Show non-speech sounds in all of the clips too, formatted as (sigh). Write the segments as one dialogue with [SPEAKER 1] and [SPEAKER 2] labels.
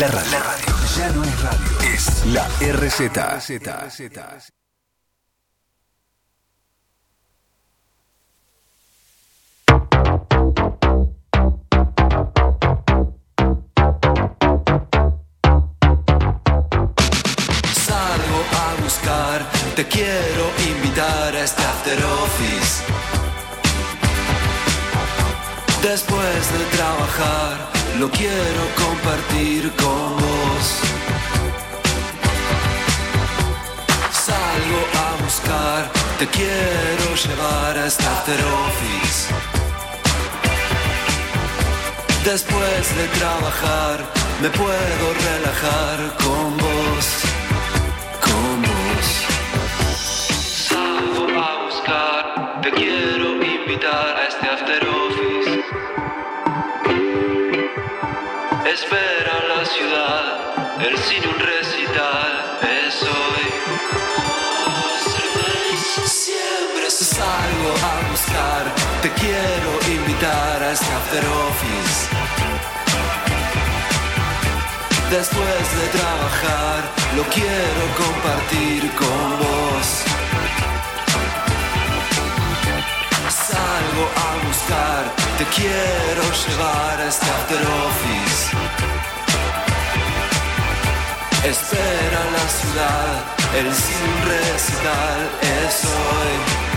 [SPEAKER 1] La radio. La radio ya no es radio, es la RZ.
[SPEAKER 2] Salgo a buscar, te quiero invitar a este after office. Después de trabajar, lo quiero compartir con vos. Salgo a buscar, te quiero llevar a este after office. Después de trabajar, me puedo relajar con vos, cine un recital, es hoy. Siempre salgo a buscar, te quiero invitar a este after office. Después de trabajar, lo quiero compartir con vos. Salgo a buscar, te quiero llevar a este after office. Espera la ciudad, el sin recital es hoy.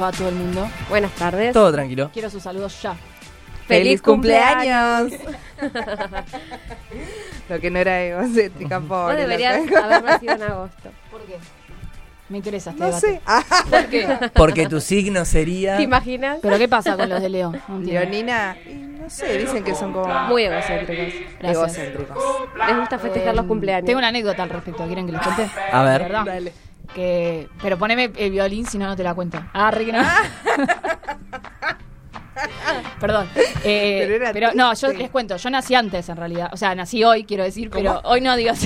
[SPEAKER 3] Les va a todo el mundo?
[SPEAKER 4] Buenas tardes.
[SPEAKER 5] Todo tranquilo.
[SPEAKER 3] Quiero sus saludos ya.
[SPEAKER 4] ¡Feliz cumpleaños! (laughs)
[SPEAKER 6] Lo que no era egocéntrica,
[SPEAKER 4] Vos
[SPEAKER 6] pobre. la
[SPEAKER 4] deberías haber nacido en agosto.
[SPEAKER 3] ¿Por qué? Me interesa este
[SPEAKER 6] No
[SPEAKER 3] debate.
[SPEAKER 6] sé. Ah,
[SPEAKER 3] ¿Por qué? (laughs)
[SPEAKER 5] Porque tu signo sería.
[SPEAKER 4] ¿Te imaginas?
[SPEAKER 3] ¿Pero qué pasa con los de Leo? No entiendo.
[SPEAKER 6] Leonina, y no sé, dicen que son como
[SPEAKER 4] Muy egocéntricos.
[SPEAKER 3] Gracias.
[SPEAKER 6] egocéntricos.
[SPEAKER 4] Les gusta festejar los cumpleaños.
[SPEAKER 3] Tengo una anécdota al respecto. ¿Quieren que les cuente?
[SPEAKER 5] A ver.
[SPEAKER 3] ¿De ¿Verdad?
[SPEAKER 6] Dale.
[SPEAKER 3] Que, pero poneme el violín, si no, no te la cuento. Ah, que no. (laughs) Perdón. Eh,
[SPEAKER 6] Pero
[SPEAKER 3] no, yo les cuento. Yo nací antes, en realidad. O sea, nací hoy, quiero decir, pero hoy no digo. (laughs)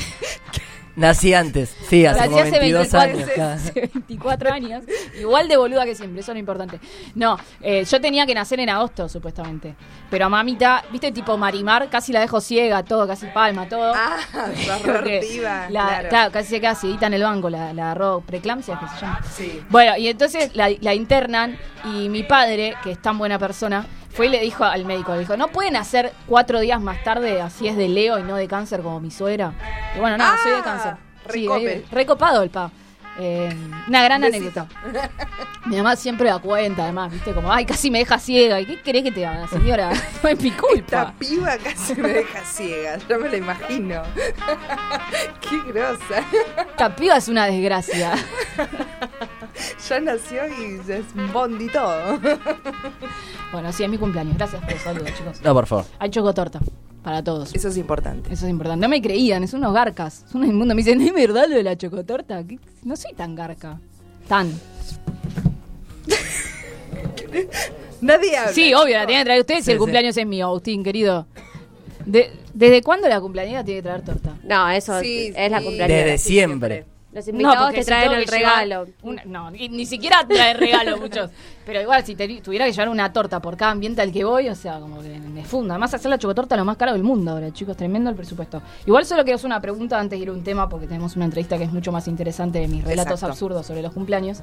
[SPEAKER 5] Nací antes. Sí, hace
[SPEAKER 3] Nací
[SPEAKER 5] como
[SPEAKER 3] hace
[SPEAKER 5] 22
[SPEAKER 3] 24,
[SPEAKER 5] años. claro.
[SPEAKER 3] hace 24 años. Igual de boluda que siempre, eso es lo importante. No, eh, yo tenía que nacer en agosto, supuestamente. Pero a mamita, viste, tipo Marimar, casi la dejo ciega, todo, casi palma, todo.
[SPEAKER 6] Ah, (laughs)
[SPEAKER 3] la-
[SPEAKER 6] claro.
[SPEAKER 3] casi se queda cieguita en el banco, la, la agarró preeclampsia, que se llama.
[SPEAKER 6] Sí.
[SPEAKER 3] Bueno, y entonces la, la internan y mi padre, que es tan buena persona, fue y le dijo al médico, le dijo, ¿no pueden hacer cuatro días más tarde, así es de Leo y no de cáncer como mi suegra? Y bueno,
[SPEAKER 6] Ah,
[SPEAKER 3] soy de cáncer. Sí, eh, recopado el pa. Eh, una gran
[SPEAKER 6] Besito.
[SPEAKER 3] anécdota. Mi mamá siempre da cuenta, además, viste, como, ay, casi me deja ciega. ¿Y qué querés que te haga, señora? (laughs) No es mi
[SPEAKER 6] Esta
[SPEAKER 3] culpa.
[SPEAKER 6] piba casi me deja ciega, yo me la imagino. (laughs) Qué grosa.
[SPEAKER 3] Esta piba es una desgracia. (laughs) (laughs)
[SPEAKER 6] Ya nació y es un bondi todo. (laughs)
[SPEAKER 3] Bueno, sí, es mi cumpleaños. Gracias por el saludo, chicos.
[SPEAKER 5] No, por favor.
[SPEAKER 3] Hay chocotorta para todos.
[SPEAKER 6] Eso es importante.
[SPEAKER 3] Eso es importante. No me creían, es unos garcas. Es un inmundo. Me dicen, ¿es verdad lo de la chocotorta? ¿Qué? No soy tan garca. Tan. (laughs)
[SPEAKER 6] Nadie habla.
[SPEAKER 3] Sí, obvio, la tienen que traer ustedes
[SPEAKER 5] Sí,
[SPEAKER 3] y el
[SPEAKER 5] sí.
[SPEAKER 3] cumpleaños es mío, Agustín, querido. De- ¿Desde cuándo la cumpleañera tiene que traer torta?
[SPEAKER 4] No, eso
[SPEAKER 6] Sí,
[SPEAKER 4] es la
[SPEAKER 6] sí.
[SPEAKER 4] cumpleaños.
[SPEAKER 5] Desde siempre.
[SPEAKER 7] Los invitados
[SPEAKER 3] porque
[SPEAKER 7] te traen el regalo.
[SPEAKER 3] una- no, ni, ni siquiera trae regalo (laughs) muchos. Pero igual, si te- tuviera que llevar una torta por cada ambiente al que voy, o sea, como que me funda. Además, hacer la chocotorta es lo más caro del mundo ahora, chicos. Tremendo el presupuesto. Igual solo quiero hacer una pregunta antes de ir a un tema, porque tenemos una entrevista que es mucho más interesante de mis relatos
[SPEAKER 6] Exacto.
[SPEAKER 3] absurdos sobre los cumpleaños.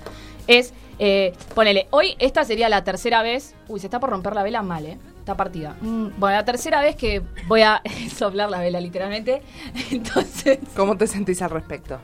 [SPEAKER 3] Es, eh, ponele, hoy esta sería la tercera vez. Uy, se está por romper la vela mal, ¿eh? Está partida. Mm, bueno, la tercera vez que voy a (laughs) soplar la vela, literalmente. (laughs) Entonces.
[SPEAKER 6] ¿Cómo te sentís al respecto?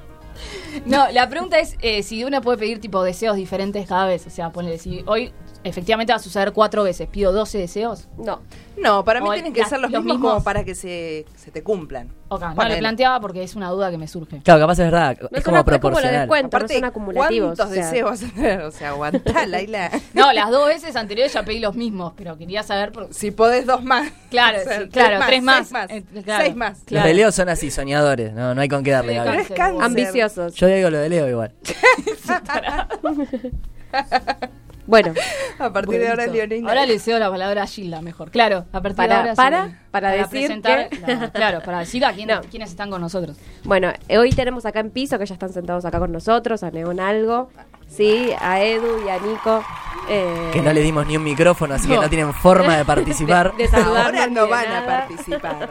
[SPEAKER 3] No, la pregunta es eh, si uno puede pedir tipo deseos diferentes cada vez. O sea, ponele, si hoy efectivamente va a suceder cuatro veces, pido 12 deseos.
[SPEAKER 7] No.
[SPEAKER 6] No, para mí
[SPEAKER 3] O
[SPEAKER 6] tienen que ser los,
[SPEAKER 3] los
[SPEAKER 6] mismos,
[SPEAKER 3] mismos.
[SPEAKER 6] como para que se, se te cumplan.
[SPEAKER 3] Ok, no lo planteaba porque es una duda que me surge.
[SPEAKER 5] Claro, capaz es verdad.
[SPEAKER 7] No
[SPEAKER 5] es como
[SPEAKER 7] una- es como
[SPEAKER 5] proporcional.
[SPEAKER 7] descuento. no
[SPEAKER 6] Aparte,
[SPEAKER 7] son acumulativos,
[SPEAKER 6] ¿cuántos
[SPEAKER 7] o sea.
[SPEAKER 6] deseos vas a tener? O sea, aguantá, (laughs) Laila.
[SPEAKER 3] No, las dos veces anteriores ya pedí los mismos, pero quería saber por...
[SPEAKER 6] Si podés dos más.
[SPEAKER 3] Claro, (laughs)
[SPEAKER 6] O sea,
[SPEAKER 3] sí, claro, tres más.
[SPEAKER 6] Seis más.
[SPEAKER 3] Eh, claro.
[SPEAKER 6] Seis más.
[SPEAKER 5] Los
[SPEAKER 3] Claro.
[SPEAKER 5] de Leo son así, soñadores. No, no hay con qué darle.
[SPEAKER 3] Sí, Cáncer.
[SPEAKER 6] cáncer.
[SPEAKER 7] Ambiciosos.
[SPEAKER 5] Yo digo lo de Leo igual. (laughs)
[SPEAKER 7] Bueno, (laughs)
[SPEAKER 6] A partir de ahora leonina.
[SPEAKER 3] Ahora le deseo la palabra a Gilda mejor. Claro, a partir
[SPEAKER 7] Para-
[SPEAKER 3] de ahora... sí,
[SPEAKER 7] para-
[SPEAKER 3] le-
[SPEAKER 7] para decir
[SPEAKER 3] presentar
[SPEAKER 7] que-
[SPEAKER 3] la- (laughs) claro, para decir a quién-
[SPEAKER 7] No.
[SPEAKER 3] quiénes están con nosotros.
[SPEAKER 7] bueno, hoy tenemos acá en piso, que ya están sentados acá con nosotros, a Neón Algo, sí, a Edu y a Nico. eh,
[SPEAKER 5] Que no le dimos ni un micrófono, así que
[SPEAKER 3] No.
[SPEAKER 5] tienen forma de (laughs) participar.
[SPEAKER 7] de
[SPEAKER 6] Ahora no van a participar.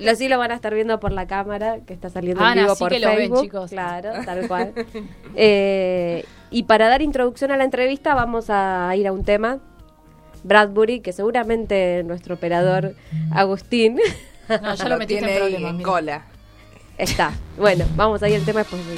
[SPEAKER 7] Los sí lo van a estar viendo por la cámara que está saliendo
[SPEAKER 3] Ah,
[SPEAKER 7] en vivo
[SPEAKER 3] así
[SPEAKER 7] por
[SPEAKER 3] que lo ven,
[SPEAKER 7] Facebook.
[SPEAKER 3] chicos.
[SPEAKER 7] Claro, tal cual. Eh, y para dar introducción a la entrevista vamos a ir a un tema. Bradbury, que seguramente nuestro operador Agustín
[SPEAKER 3] No, ya lo, (laughs) metiste
[SPEAKER 6] tiene
[SPEAKER 3] en problemas.
[SPEAKER 6] cola.
[SPEAKER 7] está. Bueno, vamos a ir al tema después de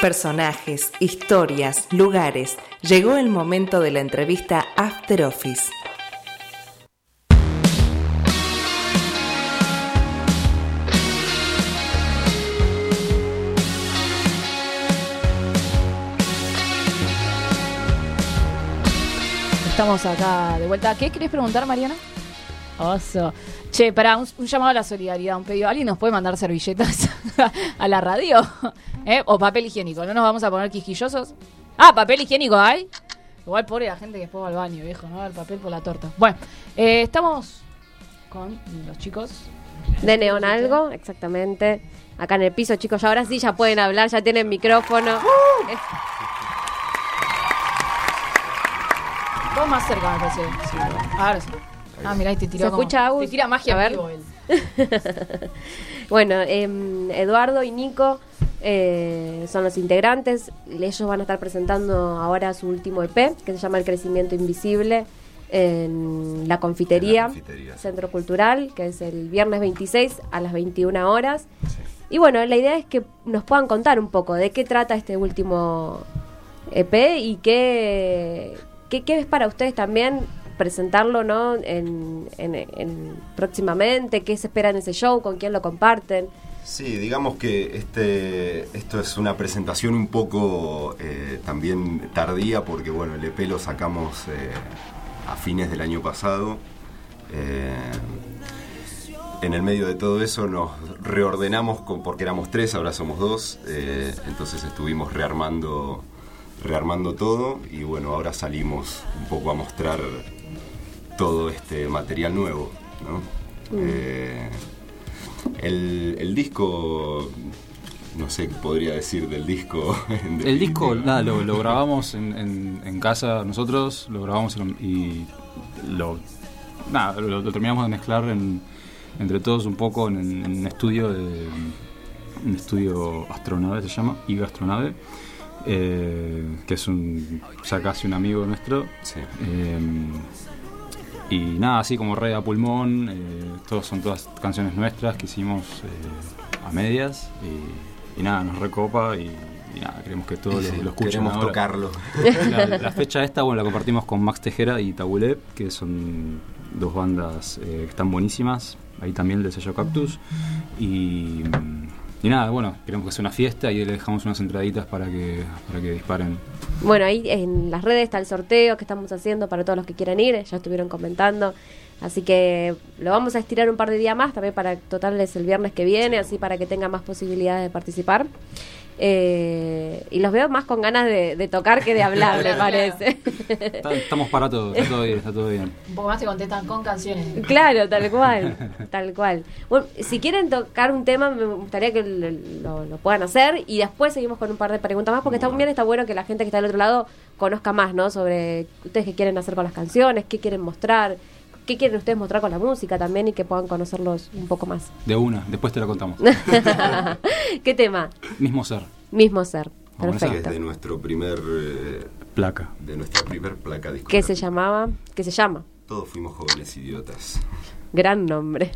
[SPEAKER 6] Personajes, historias, lugares. Llegó el momento de la entrevista After Office.
[SPEAKER 3] Estamos acá de vuelta. ¿Qué querés preguntar, Mariana? Oso. Che, para un, un llamado a la solidaridad, un pedido. ¿Alguien nos puede mandar servilletas (laughs) a la radio? ¿Eh? O papel higiénico. ¿No nos vamos a poner quisquillosos? Ah, papel higiénico hay. Igual pobre la gente que después va al baño, viejo, ¿no? El papel por la torta. Bueno, eh, estamos con los chicos.
[SPEAKER 4] De Neon Algo, exactamente. Acá en el piso, chicos, ya ahora sí ya pueden hablar, ya tienen micrófono.
[SPEAKER 3] ¡Uh!
[SPEAKER 4] Eh,
[SPEAKER 3] Vos más cerca, me parece. Sí, ahora sí. Ah, mirá, y te tiró
[SPEAKER 4] ¿Se
[SPEAKER 3] como-
[SPEAKER 4] escucha, Agus?
[SPEAKER 3] Te tira magia
[SPEAKER 4] A ver.
[SPEAKER 3] vivo él. (laughs)
[SPEAKER 4] Bueno, em, Eduardo y Nico eh, son los integrantes. Ellos van a estar presentando ahora su último EP, que se llama El Crecimiento Invisible, en la confitería,
[SPEAKER 8] En la confitería, sí.
[SPEAKER 4] Centro Cultural, que es el viernes 26 a las 21 horas. Y bueno, la idea es que nos puedan contar un poco de qué trata este último EP y qué, qué, qué es para ustedes también presentarlo ¿no? en, en- en- próximamente, qué se espera en ese show, con quién lo comparten.
[SPEAKER 8] Sí, digamos que este, esto es una presentación un poco eh, también tardía porque bueno, el EP lo sacamos eh, a fines del año pasado. Eh, en el medio de todo eso nos reordenamos con, porque éramos tres, ahora somos dos, entonces estuvimos rearmando, rearmando todo y bueno, ahora salimos un poco a mostrar todo este material nuevo. ¿no? Eh, el, el disco, no sé qué podría decir del disco. (laughs) en
[SPEAKER 9] El disco, nada, lo, lo grabamos en, en- en casa nosotros, lo grabamos y lo, y lo- nada, lo, lo terminamos de mezclar en- entre todos un poco en, en un estudio de un estudio astronave se llama, IGA Astronave, eh, que es un ya casi un amigo nuestro.
[SPEAKER 8] Sí.
[SPEAKER 9] Eh, y nada, así como Red a Pulmón, eh, todos son todas canciones nuestras que hicimos a medias y, y nada, nos recopa y, y nada, queremos que todos
[SPEAKER 8] sí,
[SPEAKER 9] lo escuchen
[SPEAKER 8] queremos
[SPEAKER 9] ahora.
[SPEAKER 8] tocarlo. (laughs)
[SPEAKER 9] La, la fecha esta, bueno, la compartimos con Max Tejera y Tabulé, que son dos bandas eh, que están buenísimas, ahí también del sello Cactus y, y nada, bueno, queremos que sea una fiesta y le dejamos unas entraditas para que, para que disparen
[SPEAKER 4] Bueno, ahí en las redes está el sorteo que estamos haciendo para todos los que quieran ir, ya estuvieron comentando. Así que lo vamos a estirar un par de días más, también para total es el viernes que viene, así para que tengan más posibilidades de participar. Eh, y los veo más con ganas de, de tocar que de hablar, me parece.
[SPEAKER 9] Está- Estamos para todo, está todo bien, está todo bien.
[SPEAKER 3] Un poco más te contestan con canciones.
[SPEAKER 4] Claro, tal cual, tal cual. Bueno, si quieren tocar un tema, me gustaría que lo, lo- lo puedan hacer y después seguimos con un par de preguntas más, porque está bien, está bueno que la gente que está del otro lado conozca más, ¿no? Sobre ustedes qué quieren hacer con las canciones, qué quieren mostrar, qué quieren ustedes mostrar con la música también y que puedan conocerlos un poco más.
[SPEAKER 9] De una, después te lo contamos. (laughs)
[SPEAKER 4] ¿Qué tema?
[SPEAKER 9] Mismo ser,
[SPEAKER 4] Mismo ser. Perfecto.
[SPEAKER 8] de nuestro primer eh,
[SPEAKER 9] placa.
[SPEAKER 8] de nuestra primer placa discográfica.
[SPEAKER 4] ¿Qué se llamaba? ¿Qué se llama?
[SPEAKER 8] Todos fuimos jóvenes idiotas.
[SPEAKER 4] Gran nombre.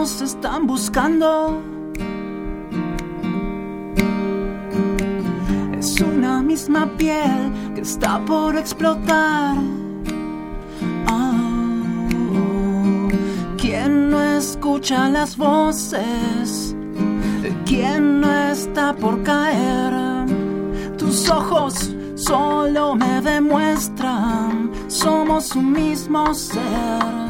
[SPEAKER 7] Nos están buscando. Es una misma piel que está por explotar. Oh, ¿Quién no escucha las voces? ¿Quién no está por caer? Tus ojos solo me demuestran, somos un mismo ser.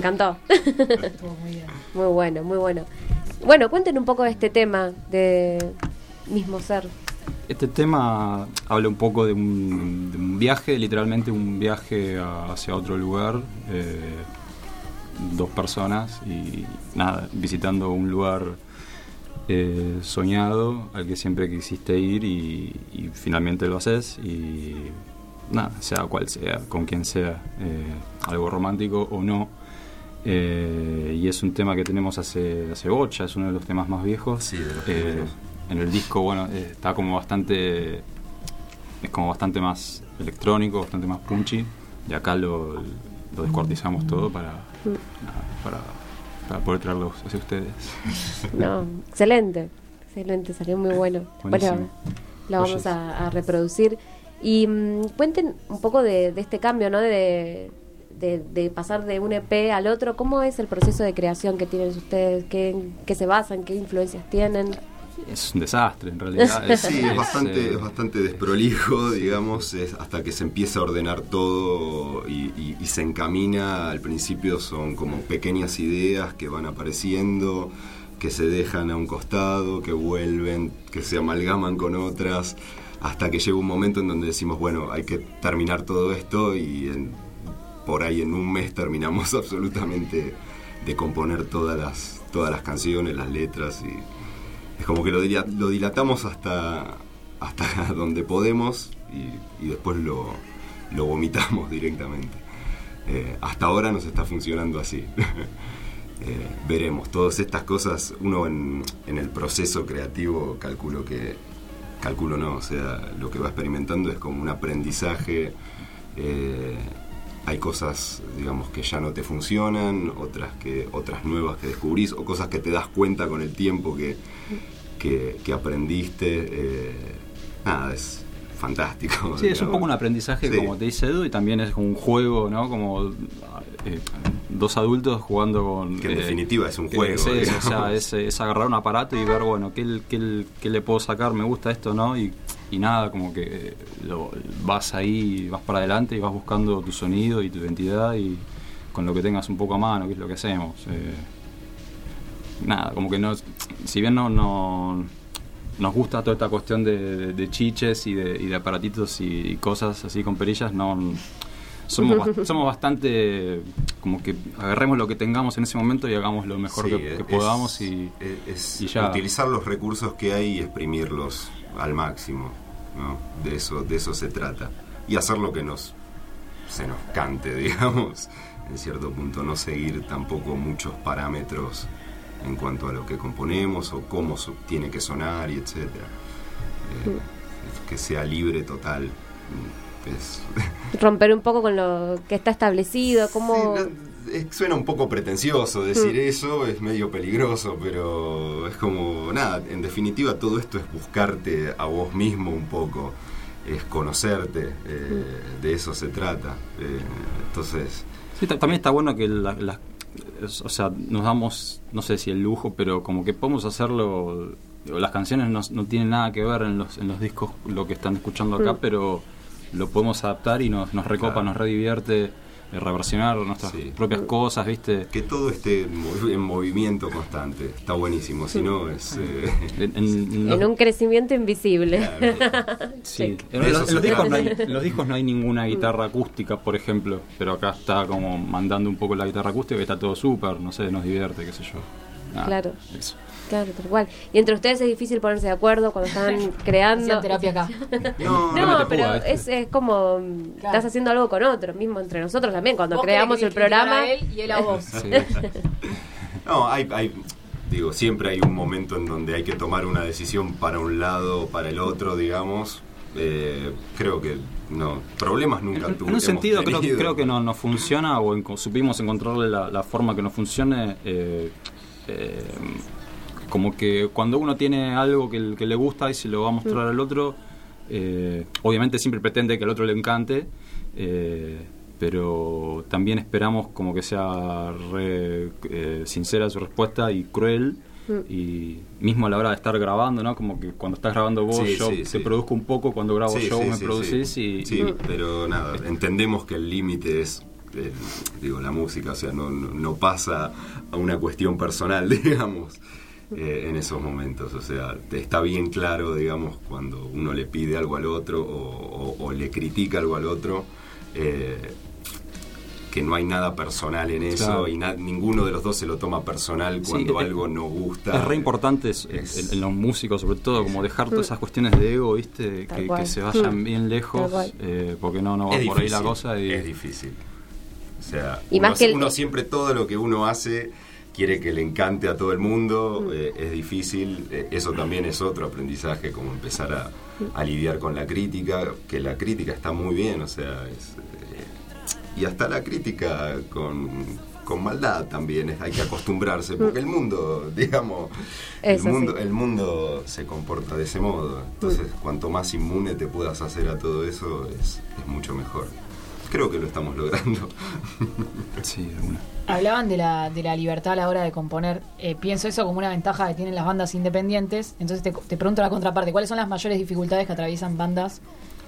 [SPEAKER 4] Me encantó. (laughs) muy bueno, muy bueno. Bueno, cuenten un poco de este tema de mismo ser.
[SPEAKER 9] Este tema habla un poco de un, de un viaje, literalmente un viaje a- hacia otro lugar. eh, dos personas y nada, visitando un lugar eh, soñado al que siempre quisiste ir y, y finalmente lo haces y nada, sea cual sea, con quien sea, eh, algo romántico o no. Eh, y es un tema que tenemos hace, hace bocha, es uno de los temas más viejos.
[SPEAKER 8] Sí, de los
[SPEAKER 9] Eh, en el disco, bueno, eh, está como bastante. Es como bastante más electrónico, bastante más punchy. Y acá lo, lo descuartizamos todo para, para, para poder traerlos hacia ustedes.
[SPEAKER 4] No, excelente, excelente, salió muy bueno.
[SPEAKER 9] Buenísimo.
[SPEAKER 4] Bueno, lo vamos a, a reproducir. Y mm, cuenten un poco de, de este cambio, ¿no? De, de, de pasar de un EP al otro. ¿Cómo es el proceso de creación que tienen ustedes? ¿Qué, qué se basan? ¿Qué influencias tienen?
[SPEAKER 9] Es un desastre, en realidad. (laughs) Es-
[SPEAKER 8] Sí, es bastante,
[SPEAKER 9] eh,
[SPEAKER 8] es bastante desprolijo, digamos, es hasta que se empieza a ordenar todo y, y- y se encamina. Al principio son como pequeñas ideas que van apareciendo, que se dejan a un costado, que vuelven, que se amalgaman con otras, hasta que llega un momento en donde decimos, bueno, hay que terminar todo esto y en- por ahí en un mes terminamos (laughs) absolutamente de componer todas las, todas las canciones, las letras y es como que lo, dila- lo dilatamos hasta, hasta (laughs) donde podemos y, después lo, vomitamos (laughs) directamente. Eh, hasta ahora nos está funcionando así. Eh, veremos, todas estas cosas, uno en, en el proceso creativo calculo que, calculo no, o sea, lo que va experimentando es como un aprendizaje. eh, hay cosas, digamos, que ya no te funcionan, otras que otras nuevas que descubrís, o cosas que te das cuenta con el tiempo que, que, que aprendiste. eh, nada, es fantástico.
[SPEAKER 9] Sí, es un poco un aprendizaje,
[SPEAKER 8] Sí.
[SPEAKER 9] como te dice Edu, y también es un juego, ¿no? Como eh, dos adultos jugando con...
[SPEAKER 8] Que en
[SPEAKER 9] eh,
[SPEAKER 8] definitiva es un juego,
[SPEAKER 9] o sea, es, es agarrar un aparato y ver, bueno, ¿qué, qué, qué le puedo sacar? ¿Me gusta esto, no? Y, y nada, como que lo, vas ahí, vas para adelante y vas buscando tu sonido y tu identidad y con lo que tengas un poco a mano, que es lo que hacemos. eh, nada, como que no, si bien no, no nos gusta toda esta cuestión de, de- de chiches y de, y de aparatitos y, y cosas así con perillas, no somos, (laughs) somos bastante como que agarremos lo que tengamos en ese momento y hagamos lo mejor
[SPEAKER 8] Sí,
[SPEAKER 9] que, que
[SPEAKER 8] es-
[SPEAKER 9] podamos y,
[SPEAKER 8] es, es
[SPEAKER 9] y ya.
[SPEAKER 8] utilizar los recursos que hay y exprimirlos al máximo ¿no? de eso de eso se trata. Y hacer lo que nos se nos cante (laughs) digamos en cierto punto no seguir tampoco muchos parámetros en cuanto a lo que componemos o cómo tiene que sonar y etcétera. Eh, que sea libre total mm, es. (laughs)
[SPEAKER 4] Romper un poco con lo que está establecido, cómo...
[SPEAKER 8] Sí, no, suena un poco pretencioso decir
[SPEAKER 4] Mm.
[SPEAKER 8] eso, es medio peligroso, pero es como, nada, en definitiva todo esto es buscarte a vos mismo un poco, es conocerte, eh, de eso se trata. Eh, entonces,
[SPEAKER 9] Sí, también está bueno que la- la- es- o sea, nos damos, no sé si el lujo, pero como que podemos hacerlo. Las canciones no, no tienen nada que ver en los, en los discos, lo que están escuchando acá,
[SPEAKER 4] Mm.
[SPEAKER 9] pero lo podemos adaptar y nos, nos recopa,
[SPEAKER 8] Claro.
[SPEAKER 9] nos redivierte, reversionar nuestras
[SPEAKER 8] Sí.
[SPEAKER 9] propias cosas, ¿viste?
[SPEAKER 8] que todo esté en, movi- en movimiento constante, está buenísimo, si no es... eh,
[SPEAKER 9] En, en- en los-
[SPEAKER 4] En un crecimiento invisible.
[SPEAKER 8] claro. (laughs)
[SPEAKER 9] Sí, en, los, en discos no hay, (laughs) en los discos no hay ninguna guitarra acústica, por ejemplo, pero acá está como mandando un poco la guitarra acústica y está todo súper, no sé, nos divierte, qué sé yo.
[SPEAKER 4] Claro.
[SPEAKER 9] eso.
[SPEAKER 4] Claro, tal cual. Y entre ustedes es difícil ponerse de acuerdo cuando están (laughs) creando.
[SPEAKER 3] Terapia acá. (laughs)
[SPEAKER 8] No,
[SPEAKER 9] No
[SPEAKER 4] No,
[SPEAKER 9] mete
[SPEAKER 4] pero es, es como mm,
[SPEAKER 3] Claro.
[SPEAKER 4] estás haciendo algo con otro, mismo entre nosotros también. Cuando
[SPEAKER 3] Vos
[SPEAKER 4] creamos el programa,
[SPEAKER 3] a él y él a vos.
[SPEAKER 9] Sí. (laughs)
[SPEAKER 8] No, hay, hay, digo, siempre hay un momento en donde hay que tomar una decisión para un lado o para el otro, digamos. Eh, creo que no, problemas nunca
[SPEAKER 9] En,
[SPEAKER 8] tuve.
[SPEAKER 9] en un sentido creo, creo que no, no funciona o en- supimos encontrarle la, la forma que no funcione. eh, eh, como que cuando uno tiene algo que, le gusta y se lo va a mostrar al otro, eh, obviamente siempre pretende que al otro le encante, eh, pero también esperamos como que sea re, eh, sincera su respuesta y cruel. Y mismo a la hora de estar grabando, ¿no? Como que cuando estás grabando vos,
[SPEAKER 8] Sí,
[SPEAKER 9] yo
[SPEAKER 8] sí,
[SPEAKER 9] te
[SPEAKER 8] sí.
[SPEAKER 9] produzco un poco, cuando grabo
[SPEAKER 8] Sí,
[SPEAKER 9] yo
[SPEAKER 8] sí,
[SPEAKER 9] me
[SPEAKER 8] sí,
[SPEAKER 9] producís
[SPEAKER 8] sí.
[SPEAKER 9] y,
[SPEAKER 8] Sí, pero nada, entendemos que el límite es, eh, digo, la música, o sea, no, no, no pasa a una cuestión personal, (laughs) digamos, eh, en esos momentos. O sea, te está bien claro, digamos, cuando uno le pide algo al otro o, o- o le critica algo al otro. eh, que no hay nada personal en eso
[SPEAKER 9] Claro.
[SPEAKER 8] y na- ninguno de los dos se lo toma personal
[SPEAKER 9] Sí,
[SPEAKER 8] cuando
[SPEAKER 9] es-
[SPEAKER 8] algo no gusta.
[SPEAKER 9] Es re importante es-
[SPEAKER 8] Es-
[SPEAKER 9] en, en los músicos, sobre todo, como dejar todas esas cuestiones de ego, ¿viste? Que, se vayan
[SPEAKER 4] Mm.
[SPEAKER 9] bien lejos, eh, porque no, no va
[SPEAKER 8] es
[SPEAKER 9] por ahí la cosa. Y,
[SPEAKER 8] Es difícil. O sea,
[SPEAKER 4] Y
[SPEAKER 8] uno,
[SPEAKER 4] más que el-
[SPEAKER 8] uno siempre todo lo que uno hace quiere que le encante a todo el mundo,
[SPEAKER 4] Mm.
[SPEAKER 8] eh, es difícil. eh, eso también es otro aprendizaje, como empezar a, a lidiar con la crítica, que la crítica está muy bien, o sea, es, eh, y hasta la crítica con, con maldad también, es- hay que acostumbrarse, porque el mundo, (laughs) digamos, el mundo, el mundo se comporta de ese modo. Entonces, cuanto más inmune te puedas hacer a todo eso, es, es mucho mejor. Creo que lo estamos logrando. (laughs)
[SPEAKER 9] sí, de una.
[SPEAKER 3] Hablaban de la, de la libertad a la hora de componer. Eh, pienso eso como una ventaja que tienen las bandas independientes. Entonces te, te pregunto la contraparte. ¿Cuáles son las mayores dificultades que atraviesan bandas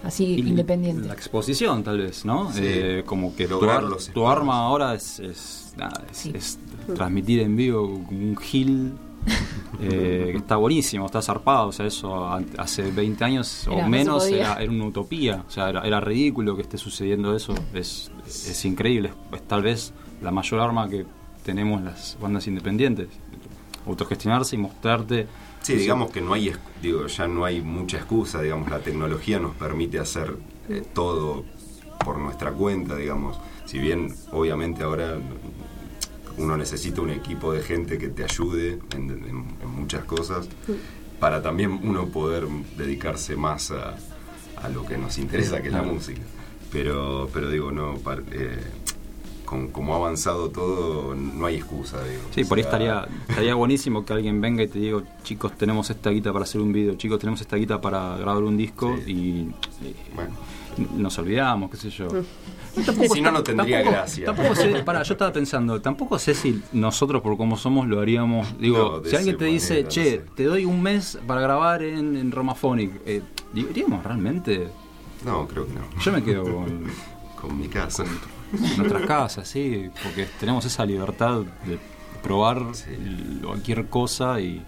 [SPEAKER 3] así
[SPEAKER 9] Y
[SPEAKER 3] independientes?
[SPEAKER 9] La exposición, tal vez, ¿no?
[SPEAKER 8] Sí.
[SPEAKER 9] Eh, como que tu, ar- tu arma ahora es, es, nada, es-
[SPEAKER 3] Sí.
[SPEAKER 9] es transmitir en vivo como un gil. (laughs) eh, que está buenísimo, está zarpado, o sea, eso hace 20 años
[SPEAKER 3] Era,
[SPEAKER 9] o menos era, era una utopía, o sea, era, era ridículo que esté sucediendo eso, es, es increíble, es tal vez la mayor arma que tenemos las bandas independientes, autogestionarse y mostrarte.
[SPEAKER 8] Sí, digamos que no hay, digo, ya no hay mucha excusa, digamos, la tecnología nos permite hacer eh, todo por nuestra cuenta, digamos. Si bien, obviamente, ahora uno necesita un equipo de gente que te ayude en, en- en muchas cosas, para también uno poder dedicarse más a, a lo que nos interesa, que es la música. Pero, pero digo, no, par- eh, con, como ha avanzado todo, no hay excusa, digo.
[SPEAKER 9] Sí,
[SPEAKER 8] O
[SPEAKER 9] por ahí estaría, estaría buenísimo que alguien venga y te diga, chicos, tenemos esta guita para hacer un video, chicos, tenemos esta guita para grabar un disco
[SPEAKER 8] Sí.
[SPEAKER 9] y, y
[SPEAKER 8] Bueno.
[SPEAKER 9] nos olvidamos, qué sé yo.
[SPEAKER 8] Si no, no tendría
[SPEAKER 9] tampoco,
[SPEAKER 8] gracia.
[SPEAKER 9] Tampoco sé, pará, yo estaba pensando, tampoco sé si nosotros por como somos lo haríamos. Digo,
[SPEAKER 8] No,
[SPEAKER 9] si alguien te dice, che,
[SPEAKER 8] no sé.
[SPEAKER 9] te doy un mes para grabar en, en Romaphonic, eh, ¿diríamos realmente?
[SPEAKER 8] No, creo que no.
[SPEAKER 9] Yo me quedo con
[SPEAKER 8] Con mi casa.
[SPEAKER 9] nuestras casas, sí, porque tenemos esa libertad de probar
[SPEAKER 8] Sí.
[SPEAKER 9] cualquier cosa y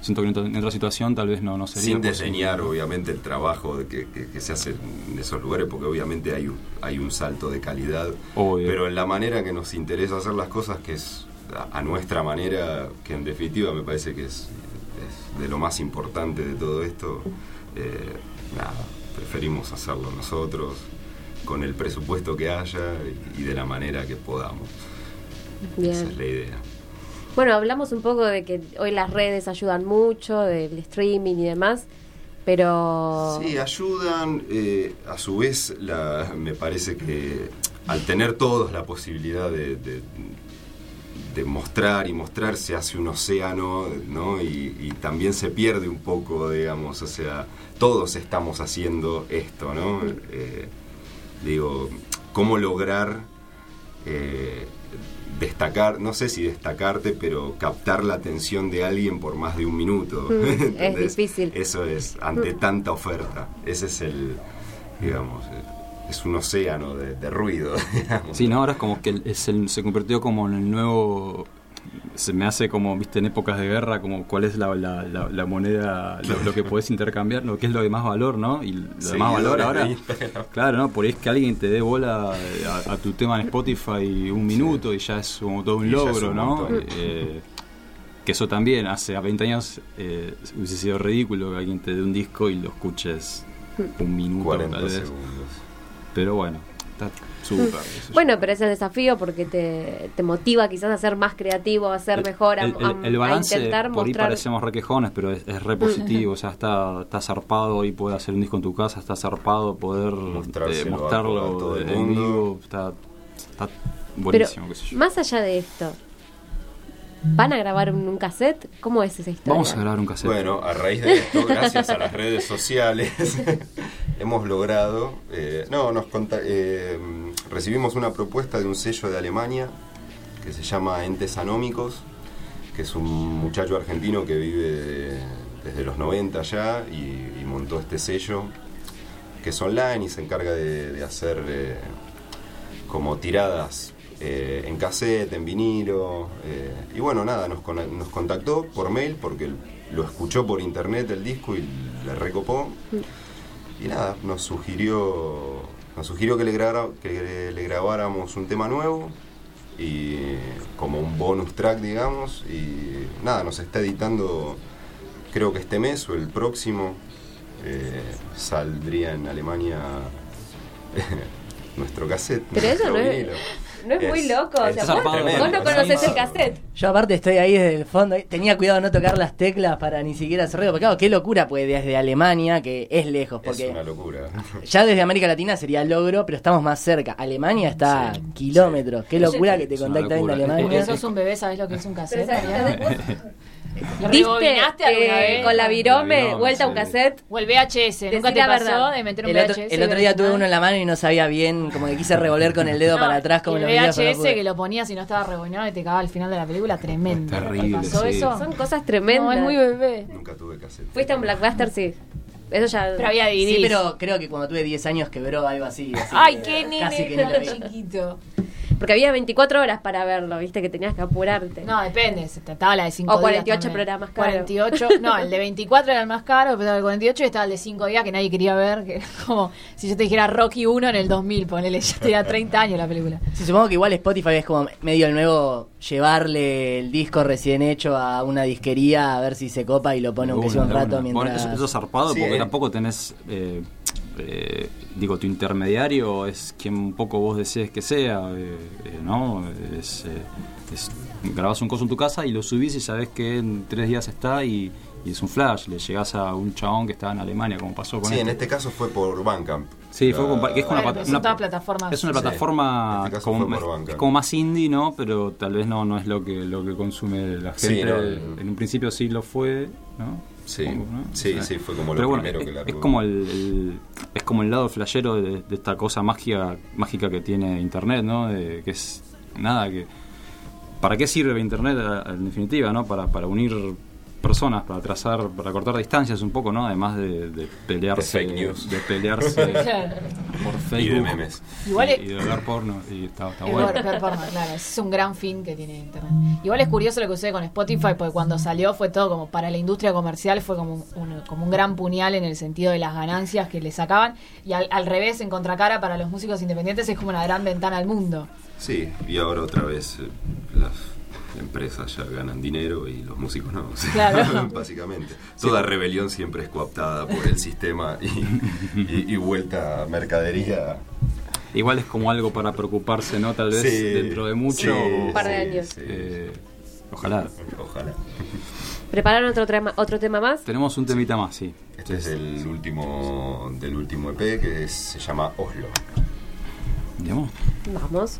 [SPEAKER 9] siento que en otra, situación tal vez no, no sería
[SPEAKER 8] Sin desdeñar, obviamente, el trabajo de que, que- que se hace en esos lugares, porque obviamente hay un, hay un salto de calidad.
[SPEAKER 9] Obvio.
[SPEAKER 8] Pero en la manera que nos interesa hacer las cosas, que es a, a nuestra manera, que en definitiva me parece que es, es de lo más importante de todo esto, eh, nada, preferimos hacerlo nosotros, con el presupuesto que haya y, de la manera que podamos. Esa es la idea.
[SPEAKER 4] Bueno, hablamos un poco de que hoy las redes ayudan mucho, del streaming y demás, pero...
[SPEAKER 8] Sí, ayudan. eh, a su vez, la, me parece que al tener todos la posibilidad de, de- de mostrar y mostrar, se hace un océano, ¿no? Y, y también se pierde un poco, digamos, o sea, todos estamos haciendo esto, ¿no? Eh, digo, ¿cómo lograr eh, destacar, no sé si destacarte, pero captar la atención de alguien por más de un minuto?
[SPEAKER 4] Mm, (laughs) es difícil.
[SPEAKER 8] Eso es, ante
[SPEAKER 4] Mm.
[SPEAKER 8] tanta oferta. Ese es el, digamos, eh, es un océano de, de ruido, (laughs) digamos.
[SPEAKER 9] Sí, no, ahora es como que el- es el- se convirtió como en el nuevo... Se me hace como, viste, en épocas de guerra, como cuál es la, la- la- la moneda, lo, lo que podés intercambiar, lo que es lo de más valor, ¿no? Y lo de más valor ahora... Claro, ¿no? Por ahí es que alguien te dé bola a, a tu tema en Spotify un minuto y ya es como todo un
[SPEAKER 8] Y
[SPEAKER 9] logro,
[SPEAKER 8] un
[SPEAKER 9] ¿no? Eh, que eso también, hace a 20 años eh, hubiese sido ridículo que alguien te dé un disco y lo escuches un minuto
[SPEAKER 8] 40
[SPEAKER 9] tal vez.
[SPEAKER 8] segundos.
[SPEAKER 9] Pero bueno, está súper. qué yo.
[SPEAKER 4] Bueno, pero es el desafío porque te, te motiva quizás a ser más creativo, a ser mejor, a,
[SPEAKER 9] el,
[SPEAKER 4] a
[SPEAKER 9] balance,
[SPEAKER 4] intentar
[SPEAKER 9] por ahí parecemos re quejones, pero es, es re positivo. o sea, está, está zarpado y poder hacer un disco en tu casa, está zarpado poder eh, mostrarlo
[SPEAKER 8] a todo el
[SPEAKER 9] en vivo. Está, está
[SPEAKER 4] Pero
[SPEAKER 9] buenísimo, qué sé yo.
[SPEAKER 4] más allá de esto, ¿van a grabar un, un cassette? ¿Cómo es esa historia?
[SPEAKER 9] Vamos a grabar un cassette.
[SPEAKER 8] Bueno, a raíz de esto, gracias a las redes sociales, (laughs) hemos logrado. eh, no, nos conta- eh, recibimos una propuesta de un sello de Alemania que se llama Entes Anómicos, que es un muchacho argentino que vive de- desde los 90 ya y, montó este sello que es online y se encarga de, hacer eh, como tiradas eh, en cassette, en vinilo. eh, y bueno, nada, nos, nos contactó por mail porque lo escuchó por internet el disco y le recopó. Y nada, nos sugirió, nos sugirió que le, grabara- que le grabáramos un tema nuevo y como un bonus track, digamos. Y nada, nos está editando, creo que este mes o el próximo, eh, saldría en Alemania (laughs) nuestro cassette.
[SPEAKER 4] Pero eso
[SPEAKER 8] nuestro
[SPEAKER 4] no es,
[SPEAKER 8] vinilo.
[SPEAKER 4] No es muy
[SPEAKER 8] Es-
[SPEAKER 4] loco. O
[SPEAKER 8] es
[SPEAKER 4] sea, vos, vos no conocés el cassette.
[SPEAKER 5] Yo aparte estoy ahí desde el fondo. Tenía cuidado de no tocar las teclas para ni siquiera hacer ruido. Porque claro, qué locura, pues desde Alemania, que es lejos.
[SPEAKER 8] Es
[SPEAKER 5] Porque
[SPEAKER 8] una locura. (laughs)
[SPEAKER 5] ya desde América Latina sería logro, pero estamos más cerca. Alemania está a kilómetros. Qué locura que te
[SPEAKER 9] Es una
[SPEAKER 5] contacta en. Alemania.
[SPEAKER 3] Porque sos un bebé, ¿sabés lo que es un cassette? ¿Lo
[SPEAKER 4] ¿Viste
[SPEAKER 3] rebobinaste alguna
[SPEAKER 4] eh,
[SPEAKER 3] vez?
[SPEAKER 4] con la virome, vuelta a un
[SPEAKER 9] sí.
[SPEAKER 4] cassette?
[SPEAKER 3] O el VHS, ¿nunca te
[SPEAKER 4] la
[SPEAKER 3] pasó
[SPEAKER 4] verdad.
[SPEAKER 3] de meter un
[SPEAKER 5] El
[SPEAKER 3] VHS?
[SPEAKER 5] otro, el otro día tuve uno en la mano y no sabía bien, como que quise revolver con el dedo
[SPEAKER 3] No,
[SPEAKER 5] para atrás como lo
[SPEAKER 3] el
[SPEAKER 5] no
[SPEAKER 3] VHS
[SPEAKER 5] pude.
[SPEAKER 3] que lo ponías y no estaba rebobinado y te cagaba al final de la película, tremendo.
[SPEAKER 9] Terrible,
[SPEAKER 3] ¿Te pasó
[SPEAKER 9] sí.
[SPEAKER 3] eso?
[SPEAKER 4] Son cosas tremendas.
[SPEAKER 3] No, es muy bebé.
[SPEAKER 8] Nunca tuve cassette.
[SPEAKER 4] Fuiste a un Blackbuster, sí. Eso ya.
[SPEAKER 3] Pero había DVDs.
[SPEAKER 5] Sí, pero creo que cuando tuve 10 años quebró algo así. así
[SPEAKER 3] Ay,
[SPEAKER 5] que
[SPEAKER 3] qué nene
[SPEAKER 5] Casi que lo vi.
[SPEAKER 3] chiquito.
[SPEAKER 4] Porque había 24 horas para verlo, viste que tenías que apurarte.
[SPEAKER 3] No, depende, se trataba la de 5
[SPEAKER 4] O
[SPEAKER 3] días.
[SPEAKER 4] 48
[SPEAKER 3] también.
[SPEAKER 4] programas caros.
[SPEAKER 3] 48, no, el de 24 era el más caro, pero el 48 estaba el de 5 días que nadie quería ver, que como si yo te dijera Rocky 1 en el 2000, ponele, ya tenía 30 años la película.
[SPEAKER 5] Sí, supongo que igual Spotify es como medio el nuevo llevarle el disco recién hecho a una disquería a ver si se copa y lo pone aunque sea un rato
[SPEAKER 9] una. Bueno,
[SPEAKER 5] mientras...
[SPEAKER 9] eso, eso es zarpado
[SPEAKER 8] Sí,
[SPEAKER 9] porque tampoco tenés. eh, eh, digo, tu intermediario es quien un poco vos desees que sea, eh, eh, ¿no? Es, eh, es- grabás un coso en tu casa y lo subís y sabés que en tres días está y, y es un flash. Le llegás a un chabón que estaba en Alemania, como pasó con
[SPEAKER 8] Sí, en
[SPEAKER 9] este.
[SPEAKER 8] este caso fue por Bandcamp.
[SPEAKER 9] Sí, fue con- que es una,
[SPEAKER 3] Bueno, todas plataformas.
[SPEAKER 9] Es una
[SPEAKER 8] Sí,
[SPEAKER 9] plataforma
[SPEAKER 8] este
[SPEAKER 9] como, es como más indie, ¿no? Pero tal vez no, no es lo que lo que consume la
[SPEAKER 8] Sí,
[SPEAKER 9] gente.
[SPEAKER 8] no,
[SPEAKER 9] en un principio sí lo fue, ¿no?
[SPEAKER 8] Sí, sí,
[SPEAKER 9] O sea,
[SPEAKER 8] sí, fue como lo
[SPEAKER 9] bueno,
[SPEAKER 8] primero
[SPEAKER 9] es,
[SPEAKER 8] que
[SPEAKER 9] es
[SPEAKER 8] largó.
[SPEAKER 9] como el, el- es como el lado flashero de, de esta cosa mágica mágica que tiene internet, ¿no? De- que es nada que ¿Para qué sirve internet en definitiva, no? Para, para unir personas, para trazar, para cortar distancias un poco, ¿no? Además de, de pelearse,
[SPEAKER 8] De fake news.
[SPEAKER 9] de pelearse (laughs)
[SPEAKER 3] Claro.
[SPEAKER 9] por
[SPEAKER 8] Y
[SPEAKER 9] Facebook
[SPEAKER 8] de memes.
[SPEAKER 3] Igual
[SPEAKER 9] y,
[SPEAKER 3] es-
[SPEAKER 9] y de ver porno y está, está
[SPEAKER 3] Y
[SPEAKER 9] bueno.
[SPEAKER 3] ver- ver porno, claro, ese es un gran fin que tiene Internet. Igual es curioso lo que sucede con Spotify, porque cuando salió fue todo como para la industria comercial, fue como un, como un gran puñal en el sentido de las ganancias que le sacaban, y al, al revés, en contracara, para los músicos independientes es como una gran ventana al mundo.
[SPEAKER 8] Sí, y ahora otra vez eh, las empresas ya ganan dinero y los músicos no. o (laughs) sea,
[SPEAKER 3] Claro.
[SPEAKER 8] Básicamente. Toda rebelión siempre es cooptada por el sistema y, y- y vuelta a mercadería.
[SPEAKER 9] Igual es como algo para preocuparse, ¿no? Tal vez
[SPEAKER 8] Sí,
[SPEAKER 9] dentro de mucho.
[SPEAKER 8] sí,
[SPEAKER 4] Un par de años.
[SPEAKER 8] sí.
[SPEAKER 9] eh, ojalá.
[SPEAKER 8] Ojalá.
[SPEAKER 4] ¿Prepararon otro tema, otro tema más?
[SPEAKER 9] Tenemos un temita más, sí.
[SPEAKER 8] Este es el último del último EP que es- se llama Oslo.
[SPEAKER 9] ¿Digamos?
[SPEAKER 4] Vamos.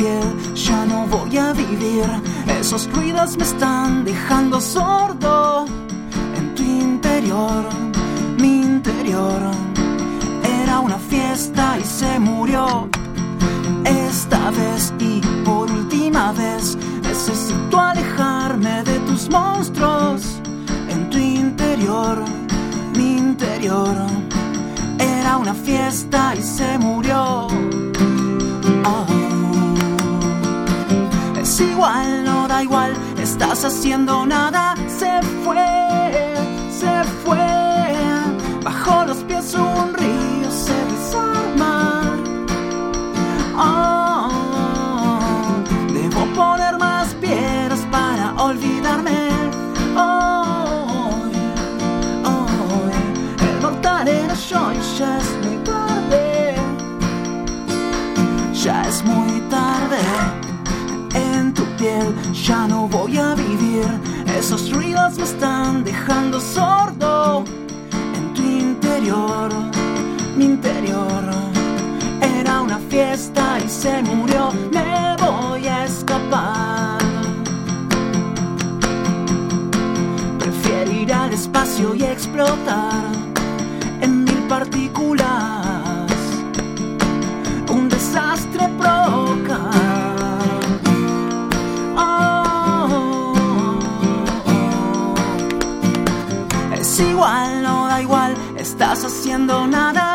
[SPEAKER 7] Ya no voy a vivir. Esos ruidos me están dejando sordo. En tu interior, mi interior, era una fiesta y se murió. Esta vez y por última vez necesito alejarme de tus monstruos. En tu interior, mi interior, era una fiesta y se murió. Oh. Igual, no da igual, estás haciendo nada. Se fue, se fue. Bajo los pies un río se desarma. Ya no voy a vivir. Esos ruidos me están dejando sordo. En tu interior, mi interior, era una fiesta y se murió. Me voy a escapar. Prefiero ir al espacio y explotar en mil partículas estás haciendo nada.